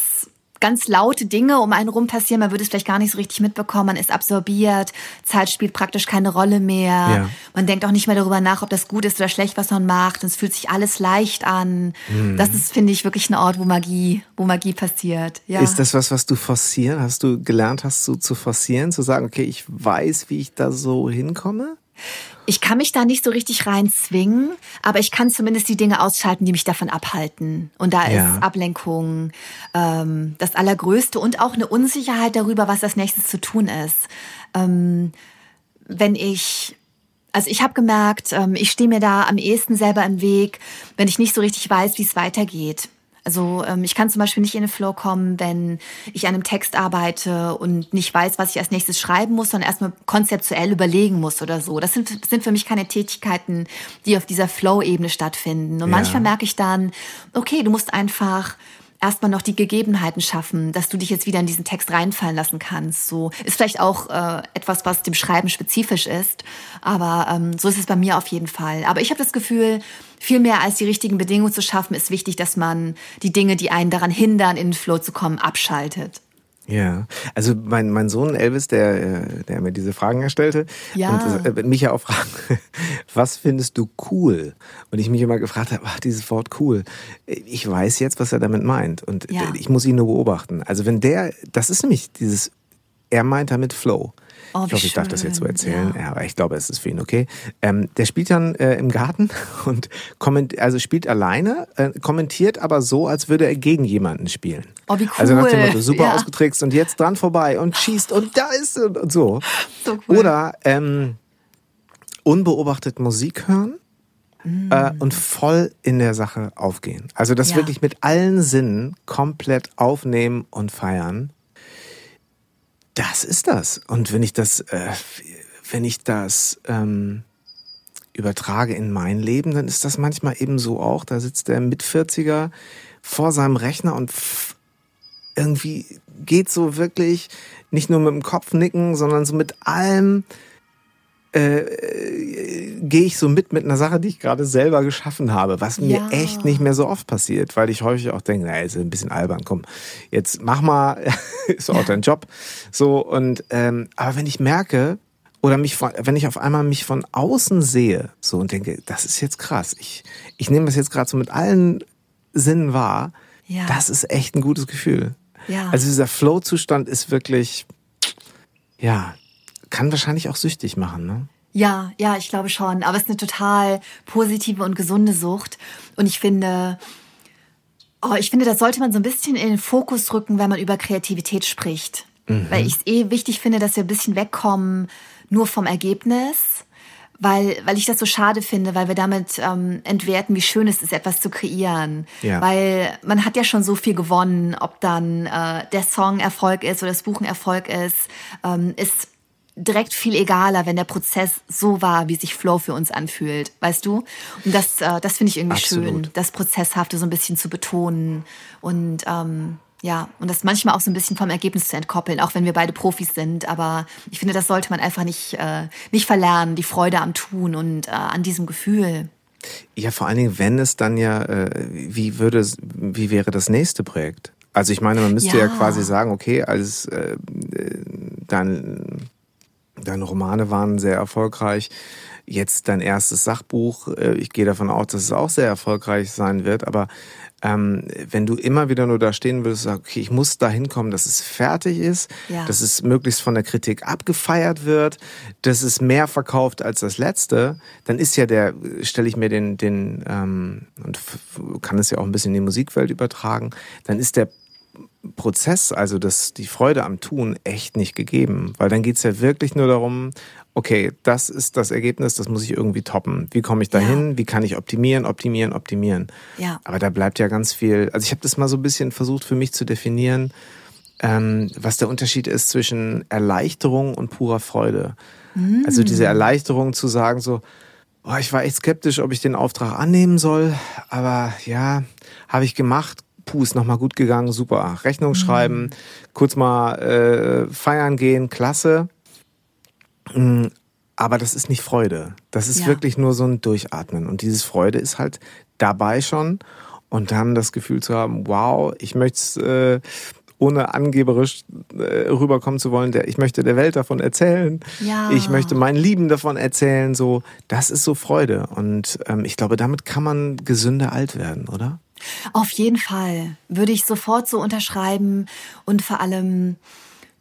ganz laute Dinge um einen rum passieren, man würde es vielleicht gar nicht so richtig mitbekommen, man ist absorbiert, Zeit spielt praktisch keine Rolle mehr. Ja. Man denkt auch nicht mehr darüber nach, ob das gut ist oder schlecht, was man macht. Und es fühlt sich alles leicht an. Mhm. Das ist, finde ich, wirklich ein Ort, wo Magie, wo Magie passiert. Ja. Ist das was, was du forcieren? Hast du gelernt, hast du zu forcieren, zu sagen, okay, ich weiß, wie ich da so hinkomme? Ich kann mich da nicht so richtig reinzwingen, aber ich kann zumindest die Dinge ausschalten, die mich davon abhalten. Und da Ja. ist Ablenkung ähm, das Allergrößte und auch eine Unsicherheit darüber, was als nächstes zu tun ist. Ähm, wenn ich also ich habe gemerkt, ähm, ich stehe mir da am ehesten selber im Weg, wenn ich nicht so richtig weiß, wie es weitergeht. Also ähm, ich kann zum Beispiel nicht in den Flow kommen, wenn ich an einem Text arbeite und nicht weiß, was ich als nächstes schreiben muss, sondern erstmal konzeptuell überlegen muss oder so. Das sind, das sind für mich keine Tätigkeiten, die auf dieser Flow-Ebene stattfinden. Und Ja. manchmal merke ich dann, okay, du musst einfach erstmal noch die Gegebenheiten schaffen, dass du dich jetzt wieder in diesen Text reinfallen lassen kannst. So ist vielleicht auch äh, etwas, was dem Schreiben spezifisch ist, aber ähm, so ist es bei mir auf jeden Fall. Aber ich habe das Gefühl, viel mehr als die richtigen Bedingungen zu schaffen, ist wichtig, dass man die Dinge, die einen daran hindern, in den Flow zu kommen, abschaltet. Ja, also mein, mein Sohn Elvis, der, äh, der mir diese Fragen erstellte Ja. und äh, mich ja auch fragt, was findest du cool? Und ich mich immer gefragt habe, ach, dieses Wort cool. Ich weiß jetzt, was er damit meint und Ja. ich muss ihn nur beobachten. Also wenn der, das ist nämlich dieses, er meint damit Flow. Oh, ich hoffe, ich darf das jetzt so erzählen. ja. Ja. aber ich glaube, es ist für ihn okay. Ähm, der spielt dann äh, im Garten und komment, also spielt alleine, äh, kommentiert aber so, als würde er gegen jemanden spielen. Oh, wie Also nach dem cool. Motto, super Ja. ausgetrickst und jetzt dran vorbei und schießt und da ist und, und so. So cool. Oder ähm, unbeobachtet Musik hören äh, und voll in der Sache aufgehen. Also das Ja. wirklich mit allen Sinnen komplett aufnehmen und feiern. Das ist das. Und wenn ich das, äh, wenn ich das ähm, übertrage in mein Leben, dann ist das manchmal eben so auch. Da sitzt der Mit-40er vor seinem Rechner und irgendwie geht so wirklich nicht nur mit dem Kopf nicken, sondern so mit allem äh, gehe ich so mit mit einer Sache, die ich gerade selber geschaffen habe, was mir Ja. echt nicht mehr so oft passiert, weil ich häufig auch denke, na, ist ein bisschen albern, komm, jetzt mach mal, ist auch dein Job, so und ähm, aber wenn ich merke oder mich von, wenn ich auf einmal mich von außen sehe, so und denke, das ist jetzt krass, ich ich nehme das jetzt gerade so mit allen Sinnen wahr, Ja. das ist echt ein gutes Gefühl. Ja. Also dieser Flow-Zustand ist wirklich, ja, kann wahrscheinlich auch süchtig machen, ne? Ja, ja, ich glaube schon. Aber es ist eine total positive und gesunde Sucht. Und ich finde, oh, ich finde, das sollte man so ein bisschen in den Fokus rücken, wenn man über Kreativität spricht. Weil ich es eh wichtig finde, dass wir ein bisschen wegkommen nur vom Ergebnis. Weil, weil ich das so schade finde, weil wir damit ähm, entwerten, wie schön es ist, etwas zu kreieren. Ja. Weil man hat ja schon so viel gewonnen, ob dann äh, der Song Erfolg ist oder das Buch ein Erfolg ist, ähm, ist direkt viel egaler, wenn der Prozess so war, wie sich Flow für uns anfühlt, weißt du? Und das, äh, das finde ich irgendwie Absolut. schön, das Prozesshafte so ein bisschen zu betonen und ähm, ja, und das manchmal auch so ein bisschen vom Ergebnis zu entkoppeln, auch wenn wir beide Profis sind. Aber ich finde, das sollte man einfach nicht, äh, nicht verlernen, die Freude am Tun und äh, an diesem Gefühl. Ja, vor allen Dingen, wenn es dann ja, äh, wie würde, wie wäre das nächste Projekt? Also ich meine, man müsste ja, ja quasi sagen, okay, als äh, dein, deine Romane waren sehr erfolgreich, jetzt dein erstes Sachbuch, äh, ich gehe davon aus, dass es auch sehr erfolgreich sein wird, aber ähm, wenn du immer wieder nur da stehen würdest, sagst, okay, ich muss da hinkommen, dass es fertig ist, ja. dass es möglichst von der Kritik abgefeiert wird, dass es mehr verkauft als das letzte, dann ist ja der, stelle ich mir den, den ähm, und kann es ja auch ein bisschen in die Musikwelt übertragen, dann ist der Prozess, also das, die Freude am Tun, echt nicht gegeben. Weil dann geht's ja wirklich nur darum, okay, das ist das Ergebnis, das muss ich irgendwie toppen. Wie komme ich dahin? Ja. Wie kann ich optimieren, optimieren, optimieren? Ja. Aber da bleibt ja ganz viel. Also ich habe das mal so ein bisschen versucht für mich zu definieren, ähm, was der Unterschied ist zwischen Erleichterung und purer Freude. Mm. Also diese Erleichterung zu sagen so, oh, ich war echt skeptisch, ob ich den Auftrag annehmen soll, aber ja, habe ich gemacht. Puh, ist nochmal gut gegangen, super. Rechnung mm. schreiben, kurz mal äh, feiern gehen, klasse. Mm, aber das ist nicht Freude. Das ist ja. wirklich nur so ein Durchatmen. Und dieses Freude ist halt dabei schon. Und dann das Gefühl zu haben, wow, ich möchte es, äh, ohne angeberisch äh, rüberkommen zu wollen, der, ich möchte der Welt davon erzählen. Ja. Ich möchte meinen Lieben davon erzählen. So, das ist so Freude. Und ähm, ich glaube, damit kann man gesünder alt werden, oder? Auf jeden Fall. Würde ich sofort so unterschreiben. Und vor allem,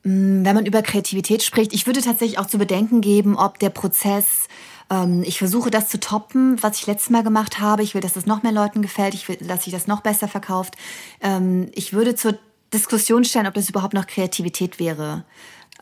Mm, wenn man über Kreativität spricht, ich würde tatsächlich auch zu bedenken geben, ob der Prozess, ähm, ich versuche das zu toppen, was ich letztes Mal gemacht habe. Ich will, dass es noch mehr Leuten gefällt. Ich will, dass sich das noch besser verkauft. Ähm, ich würde zur Diskussion stellen, ob das überhaupt noch Kreativität wäre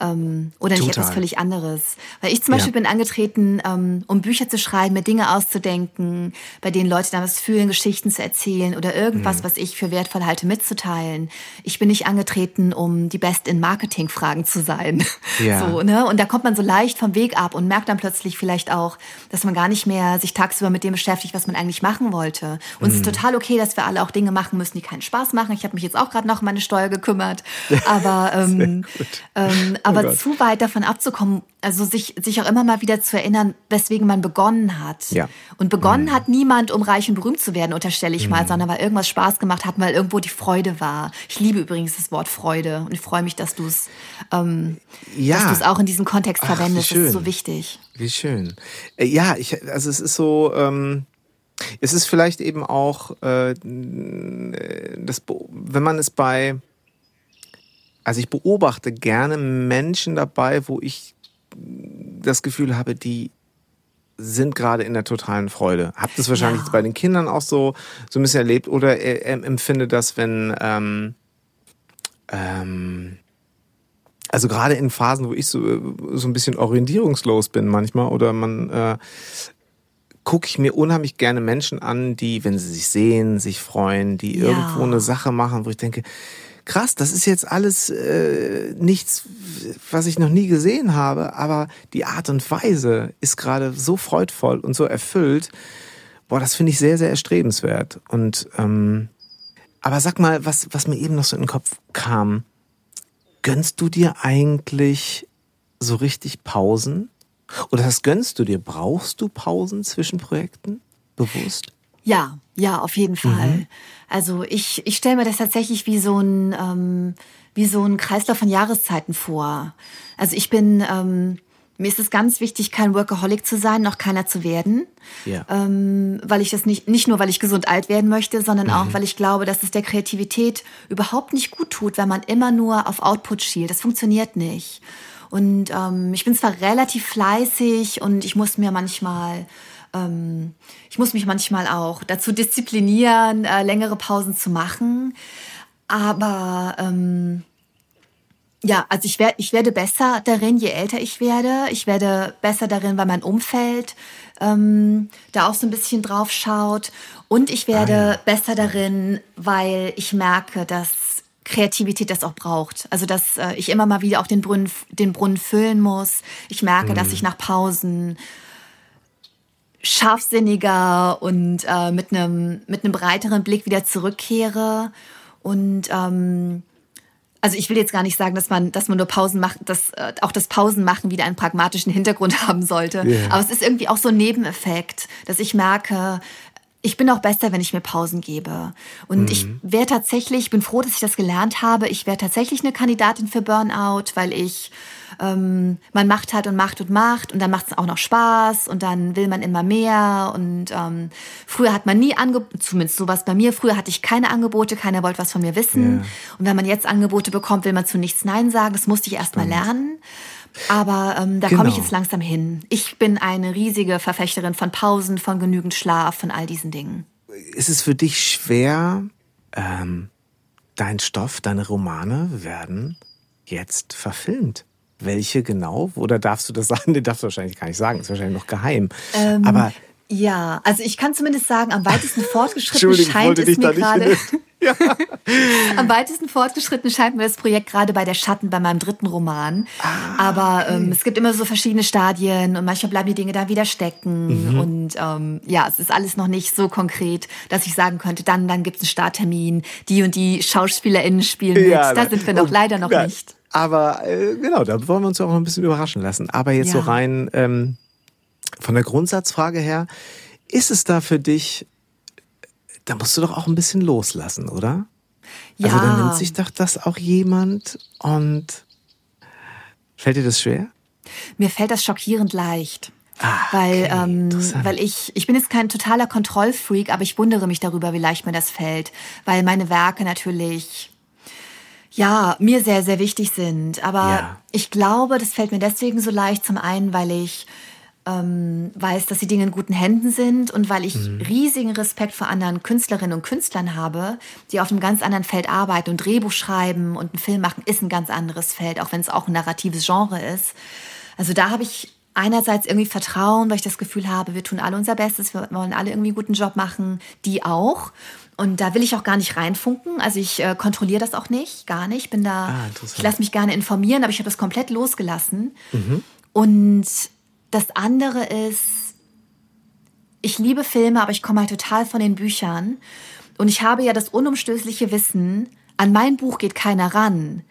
ähm, oder nicht Total. etwas völlig anderes. Weil ich zum Beispiel ja. bin angetreten, ähm, um Bücher zu schreiben, mir Dinge auszudenken, bei denen Leute damals fühlen, Geschichten zu erzählen oder irgendwas, mhm. was ich für wertvoll halte, mitzuteilen. Ich bin nicht angetreten, um die Best in Marketing-Fragen zu sein. Ja. So, ne? Und da kommt man so leicht vom Weg ab und merkt dann plötzlich vielleicht auch, dass man gar nicht mehr sich tagsüber mit dem beschäftigt, was man eigentlich machen wollte. Und mhm. es ist mhm. total okay, dass wir alle auch Dinge machen müssen, die keinen Spaß machen. Ich habe mich jetzt auch gerade noch um meine Steuer gekümmert. Aber ähm, ähm, aber oh zu weit davon abzukommen, also sich, sich auch immer mal wieder zu erinnern, weswegen man begonnen hat. Ja. Und begonnen mhm. hat niemand, um reich und berühmt zu werden, unterstelle ich mhm. mal, sondern weil irgendwas Spaß gemacht hat, weil irgendwo die Freude war. Ich liebe übrigens das Wort Freude und ich freue mich, dass du es ähm, ja. auch in diesem Kontext Ach, verwendest. Das ist so wichtig. Wie schön. Äh, ja, ich, also es ist so. Ähm es ist vielleicht eben auch, äh, das, wenn man es bei also ich beobachte gerne Menschen dabei, wo ich das Gefühl habe, die sind gerade in der totalen Freude. Habt das wahrscheinlich ja. bei den Kindern auch so, so ein bisschen erlebt oder empfinde das, wenn, ähm, ähm, also gerade in Phasen, wo ich so, so ein bisschen orientierungslos bin manchmal oder man, äh, gucke ich mir unheimlich gerne Menschen an, die, wenn sie sich sehen, sich freuen, die ja. irgendwo eine Sache machen, wo ich denke, krass, das ist jetzt alles äh, nichts, was ich noch nie gesehen habe, aber die Art und Weise ist gerade so freudvoll und so erfüllt. Boah, das finde ich sehr, sehr erstrebenswert. Und ähm, aber sag mal, was, was mir eben noch so in den Kopf kam, gönnst du dir eigentlich so richtig Pausen? Oder was gönnst du dir? Brauchst du Pausen zwischen Projekten? Bewusst? Ja, ja, auf jeden Fall. Mhm. Also ich, ich stelle mir das tatsächlich wie so ein ähm, wie so ein Kreislauf von Jahreszeiten vor. Also ich bin ähm, mir ist es ganz wichtig, kein Workaholic zu sein, noch keiner zu werden. Ja. Ähm, weil ich das nicht, nicht nur, weil ich gesund alt werden möchte, sondern mhm. auch, weil ich glaube, dass es der Kreativität überhaupt nicht gut tut, wenn man immer nur auf Output schielt. Das funktioniert nicht. Und ähm, ich bin zwar relativ fleißig und ich muss mir manchmal ähm, ich muss mich manchmal auch dazu disziplinieren, äh, längere Pausen zu machen. Aber ähm, ja, also ich, werd, ich werde besser darin, je älter ich werde. Ich werde besser darin, weil mein Umfeld ähm, da auch so ein bisschen drauf schaut. Und ich werde ah, ja. besser darin, weil ich merke, dass Kreativität das auch braucht. Also dass äh, ich immer mal wieder auch den Brunnen, den Brunnen füllen muss. Ich merke, mhm. dass ich nach Pausen scharfsinniger und äh, mit einem mit einem breiteren Blick wieder zurückkehre und ähm, also ich will jetzt gar nicht sagen, dass man, dass man nur Pausen macht, dass äh, auch das Pausenmachen wieder einen pragmatischen Hintergrund haben sollte. Yeah. Aber es ist irgendwie auch so ein Nebeneffekt, dass ich merke, ich bin auch besser, wenn ich mir Pausen gebe. Und mhm. ich wäre tatsächlich, ich bin froh, dass ich das gelernt habe. Ich wäre tatsächlich eine Kandidatin für Burnout, weil ich, ähm, man macht halt und macht und macht und dann macht es auch noch Spaß und dann will man immer mehr. Und ähm, früher hat man nie Angebote, zumindest sowas bei mir, früher hatte ich keine Angebote, keiner wollte was von mir wissen. Yeah. Und wenn man jetzt Angebote bekommt, will man zu nichts Nein sagen. Das musste ich erst mal lernen. Aber ähm, da genau. komme ich jetzt langsam hin. Ich bin eine riesige Verfechterin von Pausen, von genügend Schlaf, von all diesen Dingen. Ist es für dich schwer, ähm, dein Stoff, deine Romane werden jetzt verfilmt? Welche genau? Oder darfst du das sagen? Den darfst du wahrscheinlich gar nicht sagen. Ist wahrscheinlich noch geheim. Ähm, Aber ja, also ich kann zumindest sagen, am weitesten fortgeschritten scheint es mir gerade. Ja. Am weitesten fortgeschritten scheint mir das Projekt gerade bei der Schatten, bei meinem dritten Roman. Ah, Aber ähm, es gibt immer so verschiedene Stadien und manchmal bleiben die Dinge da wieder stecken. Mhm. Und ähm, ja, es ist alles noch nicht so konkret, dass ich sagen könnte, dann, dann gibt es einen Starttermin, die und die SchauspielerInnen spielen mit. Ja, da sind wir noch leider noch ja, nicht. Aber äh, genau, da wollen wir uns auch noch ein bisschen überraschen lassen. Aber jetzt ja. so rein ähm, von der Grundsatzfrage her, ist es da für dich da musst du doch auch ein bisschen loslassen, oder? Ja. Also dann nimmt sich doch das auch jemand und fällt dir das schwer? Mir fällt das schockierend leicht. Ah, weil, okay. ähm, weil ich, ich bin jetzt kein totaler Kontrollfreak, aber ich wundere mich darüber, wie leicht mir das fällt, weil meine Werke natürlich, ja, mir sehr, sehr wichtig sind. Aber ja. ich glaube, das fällt mir deswegen so leicht, zum einen, weil ich ähm, weiß, dass die Dinge in guten Händen sind und weil ich mhm. riesigen Respekt vor anderen Künstlerinnen und Künstlern habe, die auf einem ganz anderen Feld arbeiten und Drehbuch schreiben und einen Film machen, ist ein ganz anderes Feld, auch wenn es auch ein narratives Genre ist. Also da habe ich einerseits irgendwie Vertrauen, weil ich das Gefühl habe, wir tun alle unser Bestes, wir wollen alle irgendwie einen guten Job machen, die auch. Und da will ich auch gar nicht reinfunken. Also ich äh, kontrolliere das auch nicht, gar nicht. Ich bin da, ah, ich lasse mich gerne informieren, aber ich habe das komplett losgelassen. Mhm. Und das andere ist, ich liebe Filme, aber ich komme halt total von den Büchern. Und ich habe ja das unumstößliche Wissen, an mein Buch geht keiner ran.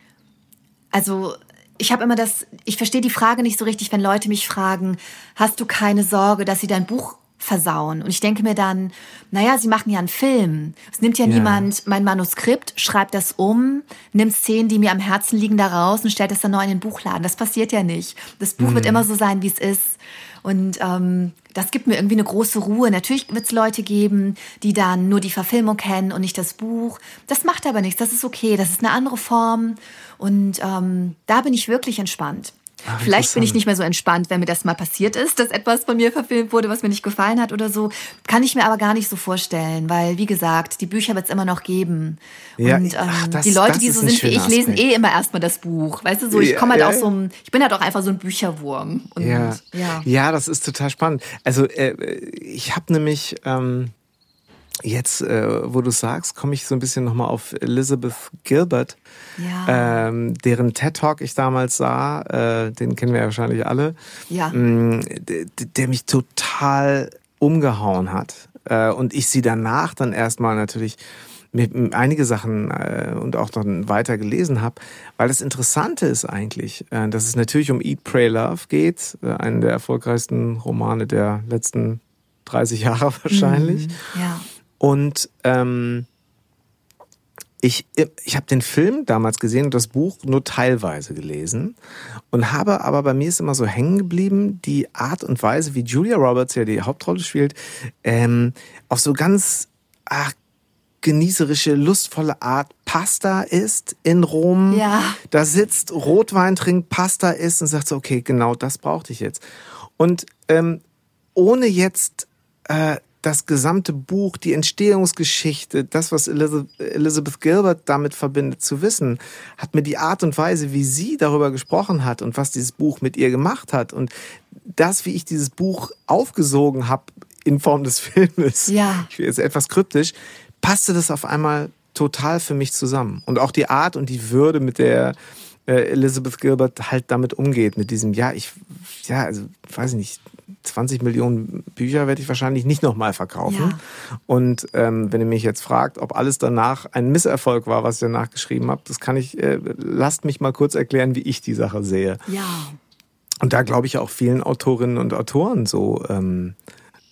Also ich habe immer das, ich verstehe die Frage nicht so richtig, wenn Leute mich fragen, hast du keine Sorge, dass sie dein Buch versauen? Und ich denke mir dann, naja, sie machen ja einen Film. Es nimmt ja, ja, niemand mein Manuskript, schreibt das um, nimmt Szenen, die mir am Herzen liegen, da raus und stellt es dann neu in den Buchladen. Das passiert ja nicht. Das Buch mhm. wird immer so sein, wie es ist. Und ähm, das gibt mir irgendwie eine große Ruhe. Natürlich wird es Leute geben, die dann nur die Verfilmung kennen und nicht das Buch. Das macht aber nichts. Das ist okay. Das ist eine andere Form. Und ähm, da bin ich wirklich entspannt. Ach, Vielleicht bin ich nicht mehr so entspannt, wenn mir das mal passiert ist, dass etwas von mir verfilmt wurde, was mir nicht gefallen hat oder so. Kann ich mir aber gar nicht so vorstellen, weil, wie gesagt, die Bücher wird es immer noch geben. Ja, und ähm, ach, das, die Leute, die so sind wie ich, Aspekt. lesen eh immer erstmal das Buch. Weißt du, so ich komme halt ja, auch so ein, ich bin halt auch einfach so ein Bücherwurm. Und, ja. ja. ja, das ist total spannend. Also äh, ich habe nämlich ähm, Jetzt, äh, wo du sagst, komme ich so ein bisschen nochmal auf Elizabeth Gilbert, ja. ähm, deren TED Talk ich damals sah, äh, den kennen wir ja wahrscheinlich alle, ja. Mm, der, der mich total umgehauen hat. Äh, und ich sie danach dann erstmal natürlich mit, mit einige Sachen äh, und auch dann weiter gelesen habe, weil das Interessante ist eigentlich, äh, dass es natürlich um Eat, Pray, Love geht, äh, einen der erfolgreichsten Romane der letzten 30 Jahre wahrscheinlich. Mhm, ja. Und ähm, ich, ich habe den Film damals gesehen und das Buch nur teilweise gelesen und habe aber bei mir ist immer so hängen geblieben, die Art und Weise, wie Julia Roberts ja die Hauptrolle spielt, ähm, auf so ganz ach, genießerische, lustvolle Art Pasta isst in Rom. Ja. Da sitzt, Rotwein trinkt, Pasta isst und sagt so, okay, genau das brauchte ich jetzt. Und ähm, ohne jetzt äh, das gesamte Buch, die Entstehungsgeschichte, das, was Elizabeth Gilbert damit verbindet, zu wissen, hat mir die Art und Weise, wie sie darüber gesprochen hat und was dieses Buch mit ihr gemacht hat und das, wie ich dieses Buch aufgesogen habe in Form des Filmes, ja. ich bin jetzt etwas kryptisch, passte das auf einmal total für mich zusammen. Und auch die Art und die Würde, mit der äh, Elizabeth Gilbert halt damit umgeht, mit diesem, ja, ich, ja, also, weiß ich nicht, 20 Millionen Bücher werde ich wahrscheinlich nicht nochmal verkaufen. Ja. Und ähm, wenn ihr mich jetzt fragt, ob alles danach ein Misserfolg war, was ich danach geschrieben habe, das kann ich, äh, lasst mich mal kurz erklären, wie ich die Sache sehe. Ja. Und da glaube ich auch vielen Autorinnen und Autoren so ähm,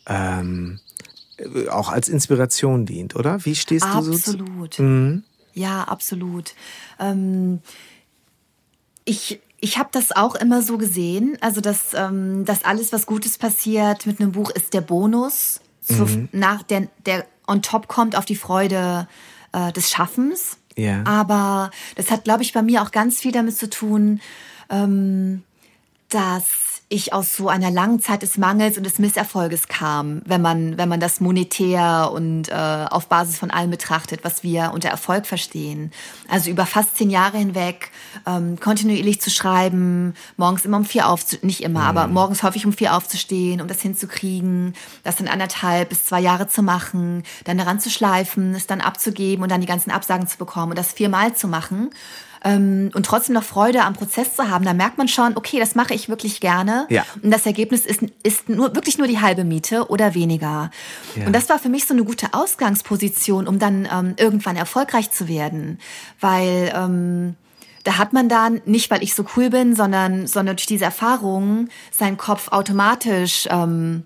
ähm, auch als Inspiration dient, oder? Wie stehst absolut. du so? Absolut. Mhm. Ja, absolut. Ähm, ich ich habe das auch immer so gesehen, also dass, ähm, dass alles, was Gutes passiert mit einem Buch, ist der Bonus, mhm. nach der, der on top kommt auf die Freude äh, des Schaffens. Ja. Aber das hat, glaube ich, bei mir auch ganz viel damit zu tun, ähm, dass ich aus so einer langen Zeit des Mangels und des Misserfolges kam, wenn man, wenn man das monetär und äh, auf Basis von allem betrachtet, was wir unter Erfolg verstehen. Also über fast zehn Jahre hinweg ähm, kontinuierlich zu schreiben, morgens immer um vier aufzustehen, nicht immer, mhm. aber morgens häufig um vier aufzustehen, um das hinzukriegen, das in anderthalb bis zwei Jahre zu machen, dann daran zu schleifen, es dann abzugeben und dann die ganzen Absagen zu bekommen und das viermal zu machen ähm, und trotzdem noch Freude am Prozess zu haben, da merkt man schon, okay, das mache ich wirklich gerne. Ja. Und das Ergebnis ist, ist nur, wirklich nur die halbe Miete oder weniger. Ja. Und das war für mich so eine gute Ausgangsposition, um dann ähm, irgendwann erfolgreich zu werden. Weil ähm, da hat man dann, nicht weil ich so cool bin, sondern, sondern durch diese Erfahrungen, seinen Kopf automatisch ähm,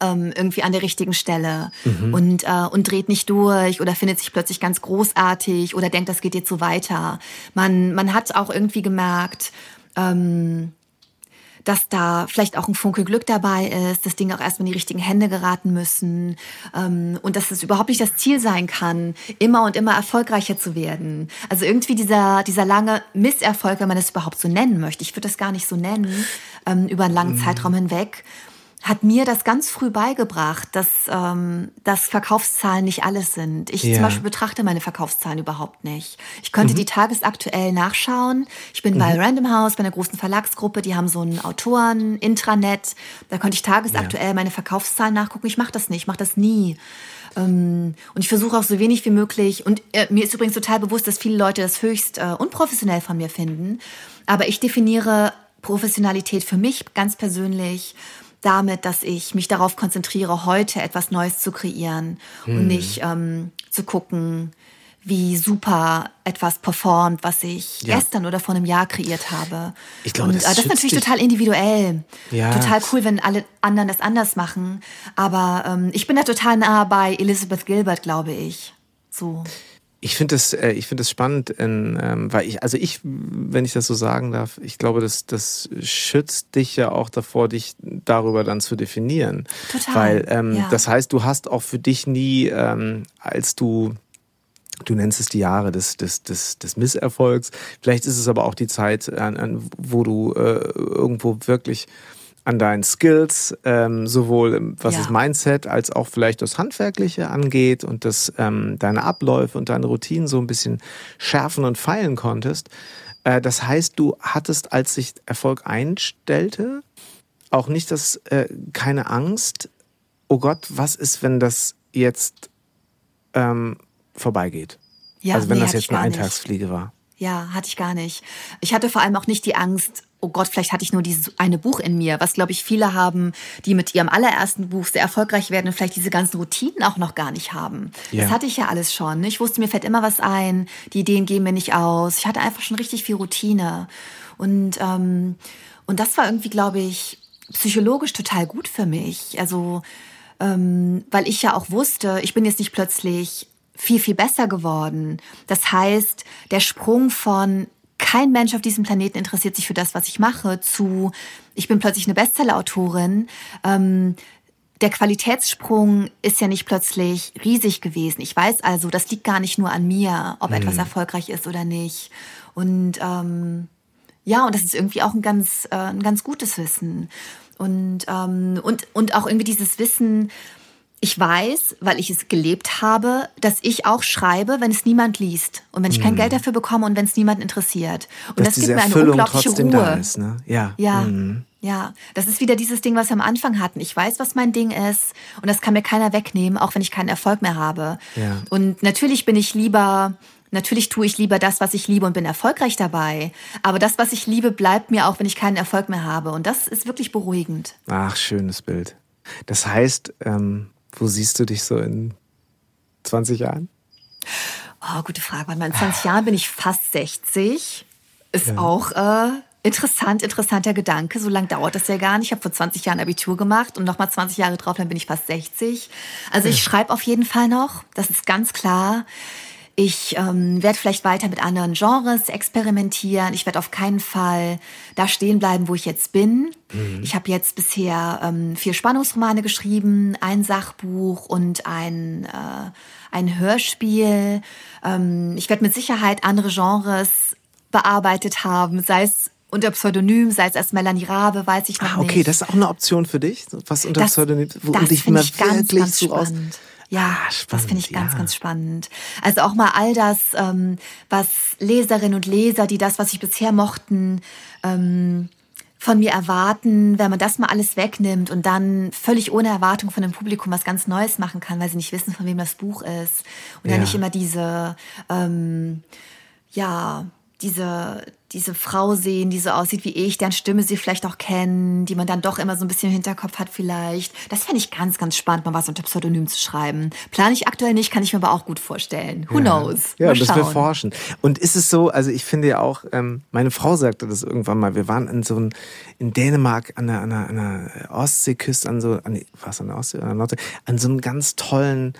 ähm, irgendwie an der richtigen Stelle mhm. und, äh, und dreht nicht durch oder findet sich plötzlich ganz großartig oder denkt, das geht jetzt so weiter. Man, man hat auch irgendwie gemerkt, ähm, dass da vielleicht auch ein Funke Glück dabei ist, dass Dinge auch erstmal in die richtigen Hände geraten müssen ähm, und dass es überhaupt nicht das Ziel sein kann, immer und immer erfolgreicher zu werden. Also irgendwie dieser, dieser lange Misserfolg, wenn man es überhaupt so nennen möchte, ich würde das gar nicht so nennen, ähm, über einen langen mhm. Zeitraum hinweg, hat mir das ganz früh beigebracht, dass, ähm, dass Verkaufszahlen nicht alles sind. Ich ja. zum Beispiel betrachte meine Verkaufszahlen überhaupt nicht. Ich könnte mhm. die tagesaktuell nachschauen. Ich bin mhm. bei Random House, bei einer großen Verlagsgruppe, die haben so ein Autoren-Intranet. Da könnte ich tagesaktuell ja. meine Verkaufszahlen nachgucken. Ich mache das nicht, ich mache das nie. Ähm, und ich versuche auch so wenig wie möglich. Und äh, mir ist übrigens total bewusst, dass viele Leute das höchst äh, unprofessionell von mir finden. Aber ich definiere Professionalität für mich ganz persönlich damit, dass ich mich darauf konzentriere, heute etwas Neues zu kreieren hm. und nicht ähm, zu gucken, wie super etwas performt, was ich ja. gestern oder vor einem Jahr kreiert habe. Ich glaube, und, das, äh, das ist natürlich dich. total individuell. Ja. Total cool, wenn alle anderen das anders machen. Aber ähm, ich bin da total nah bei Elizabeth Gilbert, glaube ich. So. Ich finde es, äh, ich finde es spannend, in, ähm, weil ich, also ich, wenn ich das so sagen darf, ich glaube, das, das schützt dich ja auch davor, dich darüber dann zu definieren. Total. Weil ähm, ja. das heißt, du hast auch für dich nie, ähm, als du Du nennst es die Jahre des, des, des, des Misserfolgs. Vielleicht ist es aber auch die Zeit, an, an, wo du äh, irgendwo wirklich an deinen Skills, ähm, sowohl was ja. das Mindset als auch vielleicht das Handwerkliche angeht und das ähm, deine Abläufe und deine Routinen so ein bisschen schärfen und feilen konntest. Äh, das heißt, du hattest, als sich Erfolg einstellte, auch nicht das äh, keine Angst. Oh Gott, was ist, wenn das jetzt ähm, vorbeigeht? Ja, also wenn nee, das jetzt eine Eintagsfliege war. Ja, hatte ich gar nicht. Ich hatte vor allem auch nicht die Angst, oh Gott, vielleicht hatte ich nur dieses eine Buch in mir, was glaube ich viele haben, die mit ihrem allerersten Buch sehr erfolgreich werden und vielleicht diese ganzen Routinen auch noch gar nicht haben. Ja. Das hatte ich ja alles schon. Ich wusste, mir fällt immer was ein, die Ideen gehen mir nicht aus. Ich hatte einfach schon richtig viel Routine. Und, ähm, und das war irgendwie, glaube ich, psychologisch total gut für mich. Also, ähm, weil ich ja auch wusste, ich bin jetzt nicht plötzlich viel, viel besser geworden. Das heißt, der Sprung von kein Mensch auf diesem Planeten interessiert sich für das, was ich mache, zu ich bin plötzlich eine Bestsellerautorin. Ähm, der Qualitätssprung ist ja nicht plötzlich riesig gewesen. Ich weiß also, das liegt gar nicht nur an mir, ob mhm. etwas erfolgreich ist oder nicht. Und ähm, ja, und das ist irgendwie auch ein ganz, äh, ein ganz gutes Wissen. Und, ähm, und, und auch irgendwie dieses Wissen, ich weiß, weil ich es gelebt habe, dass ich auch schreibe, wenn es niemand liest und wenn ich kein mhm. Geld dafür bekomme und wenn es niemand interessiert. Und dass das gibt mir eine Erfüllung unglaubliche Ruhe. Da ist, ne? Ja. Ja. Mhm. Ja, das ist wieder dieses Ding, was wir am Anfang hatten. Ich weiß, was mein Ding ist und das kann mir keiner wegnehmen, auch wenn ich keinen Erfolg mehr habe. Ja. Und natürlich bin ich lieber Natürlich tue ich lieber das, was ich liebe und bin erfolgreich dabei. Aber das, was ich liebe, bleibt mir auch, wenn ich keinen Erfolg mehr habe. Und das ist wirklich beruhigend. Ach, schönes Bild. Das heißt, ähm, wo siehst du dich so in 20 Jahren? Oh, gute Frage. In 20 Jahren bin ich fast 60. Ist ja. auch äh, interessant, interessanter Gedanke. So lange dauert das ja gar nicht. Ich habe vor 20 Jahren Abitur gemacht und nochmal 20 Jahre drauf, dann bin ich fast 60. Also ich schreibe auf jeden Fall noch. Das ist ganz klar. Ich ähm, werde vielleicht weiter mit anderen Genres experimentieren. Ich werde auf keinen Fall da stehen bleiben, wo ich jetzt bin. Mhm. Ich habe jetzt bisher ähm, vier Spannungsromane geschrieben, ein Sachbuch und ein, äh, ein Hörspiel. Ähm, ich werde mit Sicherheit andere Genres bearbeitet haben, sei es unter Pseudonym, sei es als Melanie Rabe, weiß ich noch ah, okay, nicht. das ist auch eine Option für dich, was unter das, Pseudonym, wo das dich ganz, wirklich ganz so aus ja, ah, spannend, das finde ich ganz, ja. ganz spannend. Also auch mal all das, ähm, was Leserinnen und Leser, die das, was ich bisher mochten, ähm, von mir erwarten, wenn man das mal alles wegnimmt und dann völlig ohne Erwartung von dem Publikum was ganz Neues machen kann, weil sie nicht wissen, von wem das Buch ist. Und ja. dann nicht immer diese, ähm, ja, diese, diese Frau sehen, die so aussieht wie ich, deren Stimme sie vielleicht auch kennen, die man dann doch immer so ein bisschen im Hinterkopf hat vielleicht. Das fände ich ganz, ganz spannend, mal was unter Pseudonym zu schreiben. Plane ich aktuell nicht, kann ich mir aber auch gut vorstellen. Who ja. knows? Ja, das wir forschen. Und ist es so, also ich finde ja auch, ähm, meine Frau sagte das irgendwann mal, wir waren in so ein, in Dänemark an der, an der, an der Ostseeküste, an so, an, was an der Ostsee, an der Nordsee, an so einem ganz tollen,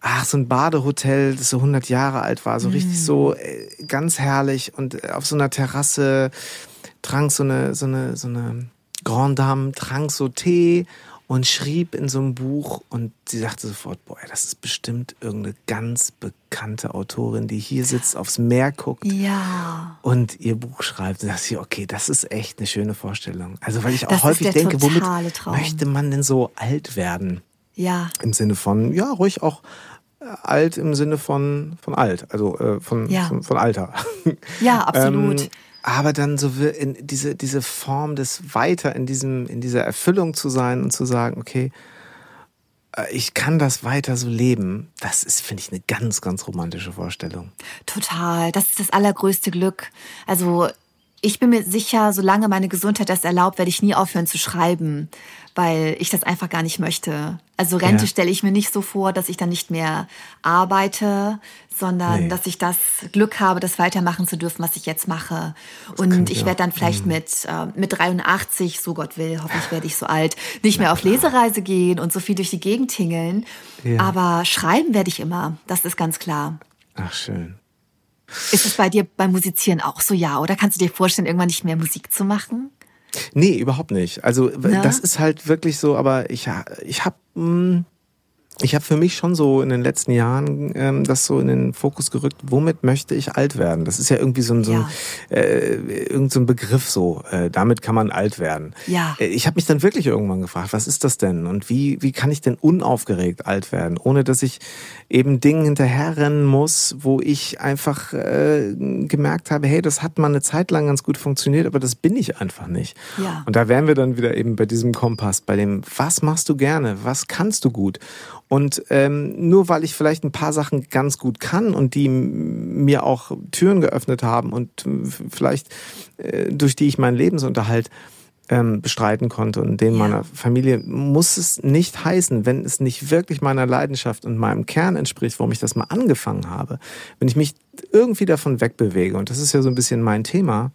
ach, so ein Badehotel, das so 100 Jahre alt war, so mm. richtig so äh, ganz herrlich und äh, auf so einer Terrasse trank so eine, so eine, so eine Grand Dame, trank so Tee und schrieb in so einem Buch und sie sagte sofort, boah, das ist bestimmt irgendeine ganz bekannte Autorin, die hier sitzt, aufs Meer guckt ja. und ihr Buch schreibt. Und dachte sie, okay, das ist echt eine schöne Vorstellung. Also weil ich auch das häufig denke, womit Traum. möchte man denn so alt werden? Ja. Im Sinne von, ja, ruhig auch alt im Sinne von, von alt, also äh, von, ja. von, von, Alter. Ja, absolut. ähm, aber dann so in diese, diese Form des Weiter in diesem, in dieser Erfüllung zu sein und zu sagen, okay, äh, ich kann das weiter so leben, das ist, finde ich, eine ganz, ganz romantische Vorstellung. Total. Das ist das allergrößte Glück. Also ich bin mir sicher, solange meine Gesundheit das erlaubt, werde ich nie aufhören zu schreiben weil ich das einfach gar nicht möchte. Also Rente ja. stelle ich mir nicht so vor, dass ich dann nicht mehr arbeite, sondern nee. dass ich das Glück habe, das weitermachen zu dürfen, was ich jetzt mache. Das und ich werde dann vielleicht mhm. mit, äh, mit 83, so Gott will, hoffentlich werde ich so alt, nicht Na mehr auf klar. Lesereise gehen und so viel durch die Gegend tingeln. Ja. Aber schreiben werde ich immer, das ist ganz klar. Ach, schön. Ist es bei dir beim Musizieren auch so, ja? Oder kannst du dir vorstellen, irgendwann nicht mehr Musik zu machen? Nee, überhaupt nicht. Also ja. das ist halt wirklich so, aber ich, ich habe hm, ich habe für mich schon so in den letzten Jahren ähm, das so in den Fokus gerückt, womit möchte ich alt werden? Das ist ja irgendwie so ein, so ein, ja. äh, irgend so ein Begriff so, äh, damit kann man alt werden. Ja. Äh, ich habe mich dann wirklich irgendwann gefragt, was ist das denn? Und wie, wie kann ich denn unaufgeregt alt werden, ohne dass ich eben Dingen hinterherrennen muss, wo ich einfach äh, gemerkt habe, hey, das hat mal eine Zeit lang ganz gut funktioniert, aber das bin ich einfach nicht. Ja. Und da wären wir dann wieder eben bei diesem Kompass, bei dem, was machst du gerne, was kannst du gut? Und ähm, nur weil ich vielleicht ein paar Sachen ganz gut kann und die mir auch Türen geöffnet haben und äh, vielleicht äh, durch die ich meinen Lebensunterhalt ähm, bestreiten konnte und den ja. meiner Familie, muss es nicht heißen, wenn es nicht wirklich meiner Leidenschaft und meinem Kern entspricht, warum ich das mal angefangen habe. Wenn ich mich irgendwie davon wegbewege, und das ist ja so ein bisschen mein Thema,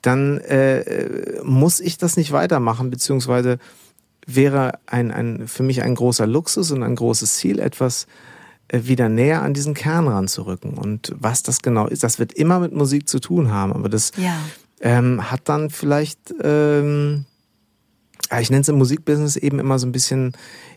dann äh, muss ich das nicht weitermachen, beziehungsweise wäre ein, ein, für mich ein großer Luxus und ein großes Ziel, etwas äh, wieder näher an diesen Kern ranzurücken. Und was das genau ist, das wird immer mit Musik zu tun haben, aber das ja. ähm, hat dann vielleicht, ähm, ich nenne es im Musikbusiness eben immer so ein bisschen,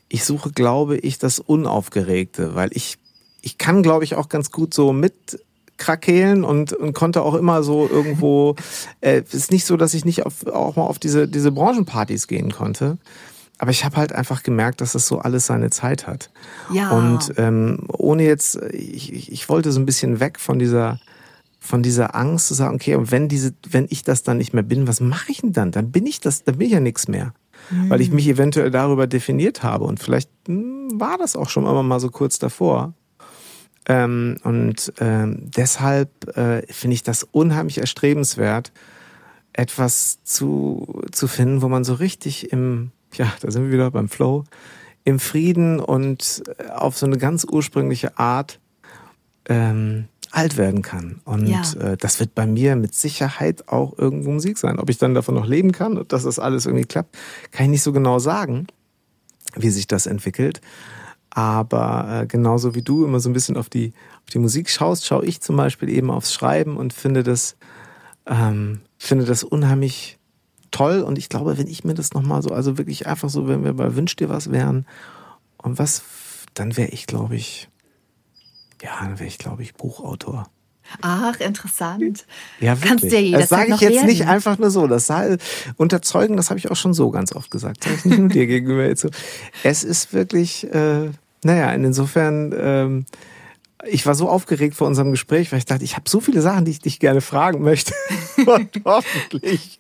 ich suche, glaube ich, das Unaufgeregte, weil ich, ich kann, glaube ich, auch ganz gut so mit krakeelen und, und konnte auch immer so irgendwo, äh, ist nicht so, dass ich nicht auf, auch mal auf diese, diese Branchenpartys gehen konnte. Aber ich habe halt einfach gemerkt, dass das so alles seine Zeit hat. Ja. Und ähm, ohne jetzt, ich, ich wollte so ein bisschen weg von dieser, von dieser Angst zu sagen, okay, und wenn diese, wenn ich das dann nicht mehr bin, was mache ich denn dann? Dann bin ich das, dann bin ich ja nichts mehr. Mhm. Weil ich mich eventuell darüber definiert habe. Und vielleicht mh, hm, war das auch schon immer mal so kurz davor. Ähm, und ähm, deshalb äh, finde ich das unheimlich erstrebenswert, etwas zu, zu finden, wo man so richtig im, ja, da sind wir wieder beim Flow, im Frieden und äh, auf so eine ganz ursprüngliche Art ähm, alt werden kann. Und ja. äh, das wird bei mir mit Sicherheit auch irgendwo Musik sein. Ob ich dann davon noch leben kann und dass das alles irgendwie klappt, kann ich nicht so genau sagen, wie sich das entwickelt. Aber äh, genauso wie du immer so ein bisschen auf die, auf die Musik schaust, schaue ich zum Beispiel eben aufs Schreiben und finde das, ähm, finde das unheimlich toll. Und ich glaube, wenn ich mir das nochmal so, also wirklich einfach so, wenn wir bei Wünsch dir was wären und was, dann wäre ich, glaube ich, ja, dann wäre ich, glaube ich, Buchautor. Ach, interessant. Ja, wirklich. Kannst du ja das sage ich jetzt werden. nicht einfach nur so. Das sei unterzeugen, das habe ich auch schon so ganz oft gesagt. Das ich nicht nur dir gegenüber jetzt so. Es ist wirklich, äh, naja, insofern ähm, ich war so aufgeregt vor unserem Gespräch, weil ich dachte, ich habe so viele Sachen, die ich dich gerne fragen möchte. Und hoffentlich,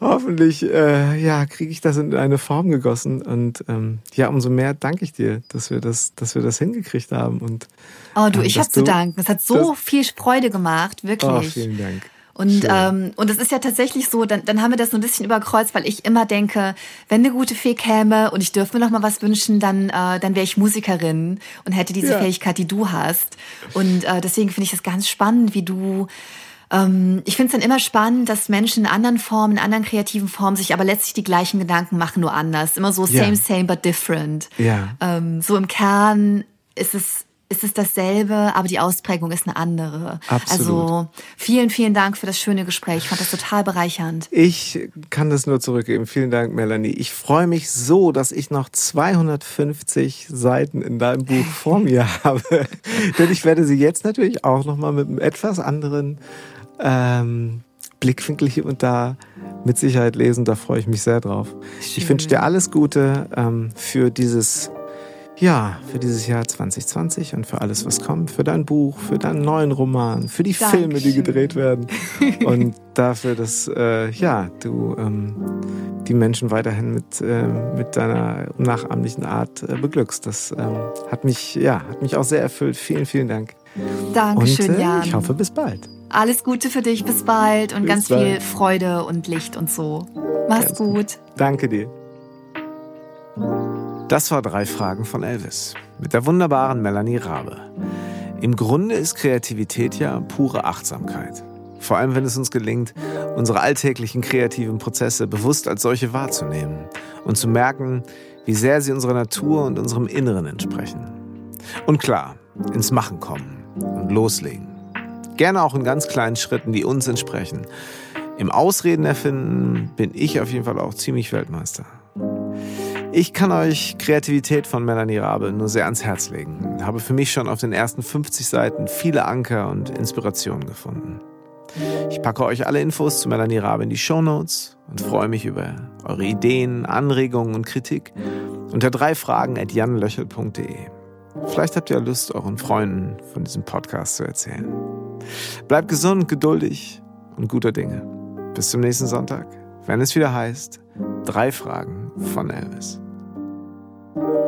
hoffentlich, äh, ja, kriege ich das in eine Form gegossen. Und ähm, ja, umso mehr danke ich dir, dass wir das, dass wir das hingekriegt haben. Und oh du, ähm, ich habe zu danken. Es hat so viel Freude gemacht, wirklich. Oh, vielen Dank. Und, ähm, und es ist ja tatsächlich so, dann, dann haben wir das so ein bisschen überkreuzt, weil ich immer denke, wenn eine gute Fee käme und ich dürfte mir noch mal was wünschen, dann, äh, dann wäre ich Musikerin und hätte diese ja. Fähigkeit, die du hast. Und äh, deswegen finde ich das ganz spannend, wie du ähm, ich finde es dann immer spannend, dass Menschen in anderen Formen, in anderen kreativen Formen sich aber letztlich die gleichen Gedanken machen, nur anders. Immer so same, ja. same, but different. Ja. Ähm, so im Kern ist es ist es dasselbe, aber die Ausprägung ist eine andere. Absolut. Also vielen, vielen Dank für das schöne Gespräch. Ich fand das total bereichernd. Ich kann das nur zurückgeben. Vielen Dank, Melanie. Ich freue mich so, dass ich noch 250 Seiten in deinem Buch vor mir habe. Denn ich werde sie jetzt natürlich auch nochmal mit einem etwas anderen ähm, Blickwinkel hier und da mit Sicherheit lesen. Da freue ich mich sehr drauf. Schön. Ich wünsche dir alles Gute ähm, für dieses ja, für dieses Jahr 2020 und für alles, was kommt, für dein Buch, für deinen neuen Roman, für die Dankeschön. Filme, die gedreht werden und dafür, dass äh, ja, du ähm, die Menschen weiterhin mit, äh, mit deiner nachahmlichen Art äh, beglückst. Das ähm, hat mich ja, hat mich auch sehr erfüllt. Vielen, vielen Dank. Dankeschön, und, äh, Jan. Ich hoffe, bis bald. Alles Gute für dich, bis bald und bis ganz bald. viel Freude und Licht und so. Mach's ganz gut. Danke dir. Das war drei Fragen von Elvis mit der wunderbaren Melanie Rabe. Im Grunde ist Kreativität ja pure Achtsamkeit. Vor allem, wenn es uns gelingt, unsere alltäglichen kreativen Prozesse bewusst als solche wahrzunehmen und zu merken, wie sehr sie unserer Natur und unserem Inneren entsprechen. Und klar, ins Machen kommen und loslegen. Gerne auch in ganz kleinen Schritten, die uns entsprechen. Im Ausreden erfinden bin ich auf jeden Fall auch ziemlich Weltmeister. Ich kann euch Kreativität von Melanie Rabe nur sehr ans Herz legen. Habe für mich schon auf den ersten 50 Seiten viele Anker und Inspirationen gefunden. Ich packe euch alle Infos zu Melanie Rabe in die Show Notes und freue mich über eure Ideen, Anregungen und Kritik unter drei Fragen at janlöchel.de. Vielleicht habt ihr Lust, euren Freunden von diesem Podcast zu erzählen. Bleibt gesund, geduldig und guter Dinge. Bis zum nächsten Sonntag, wenn es wieder heißt, drei Fragen von Elvis. Thank you.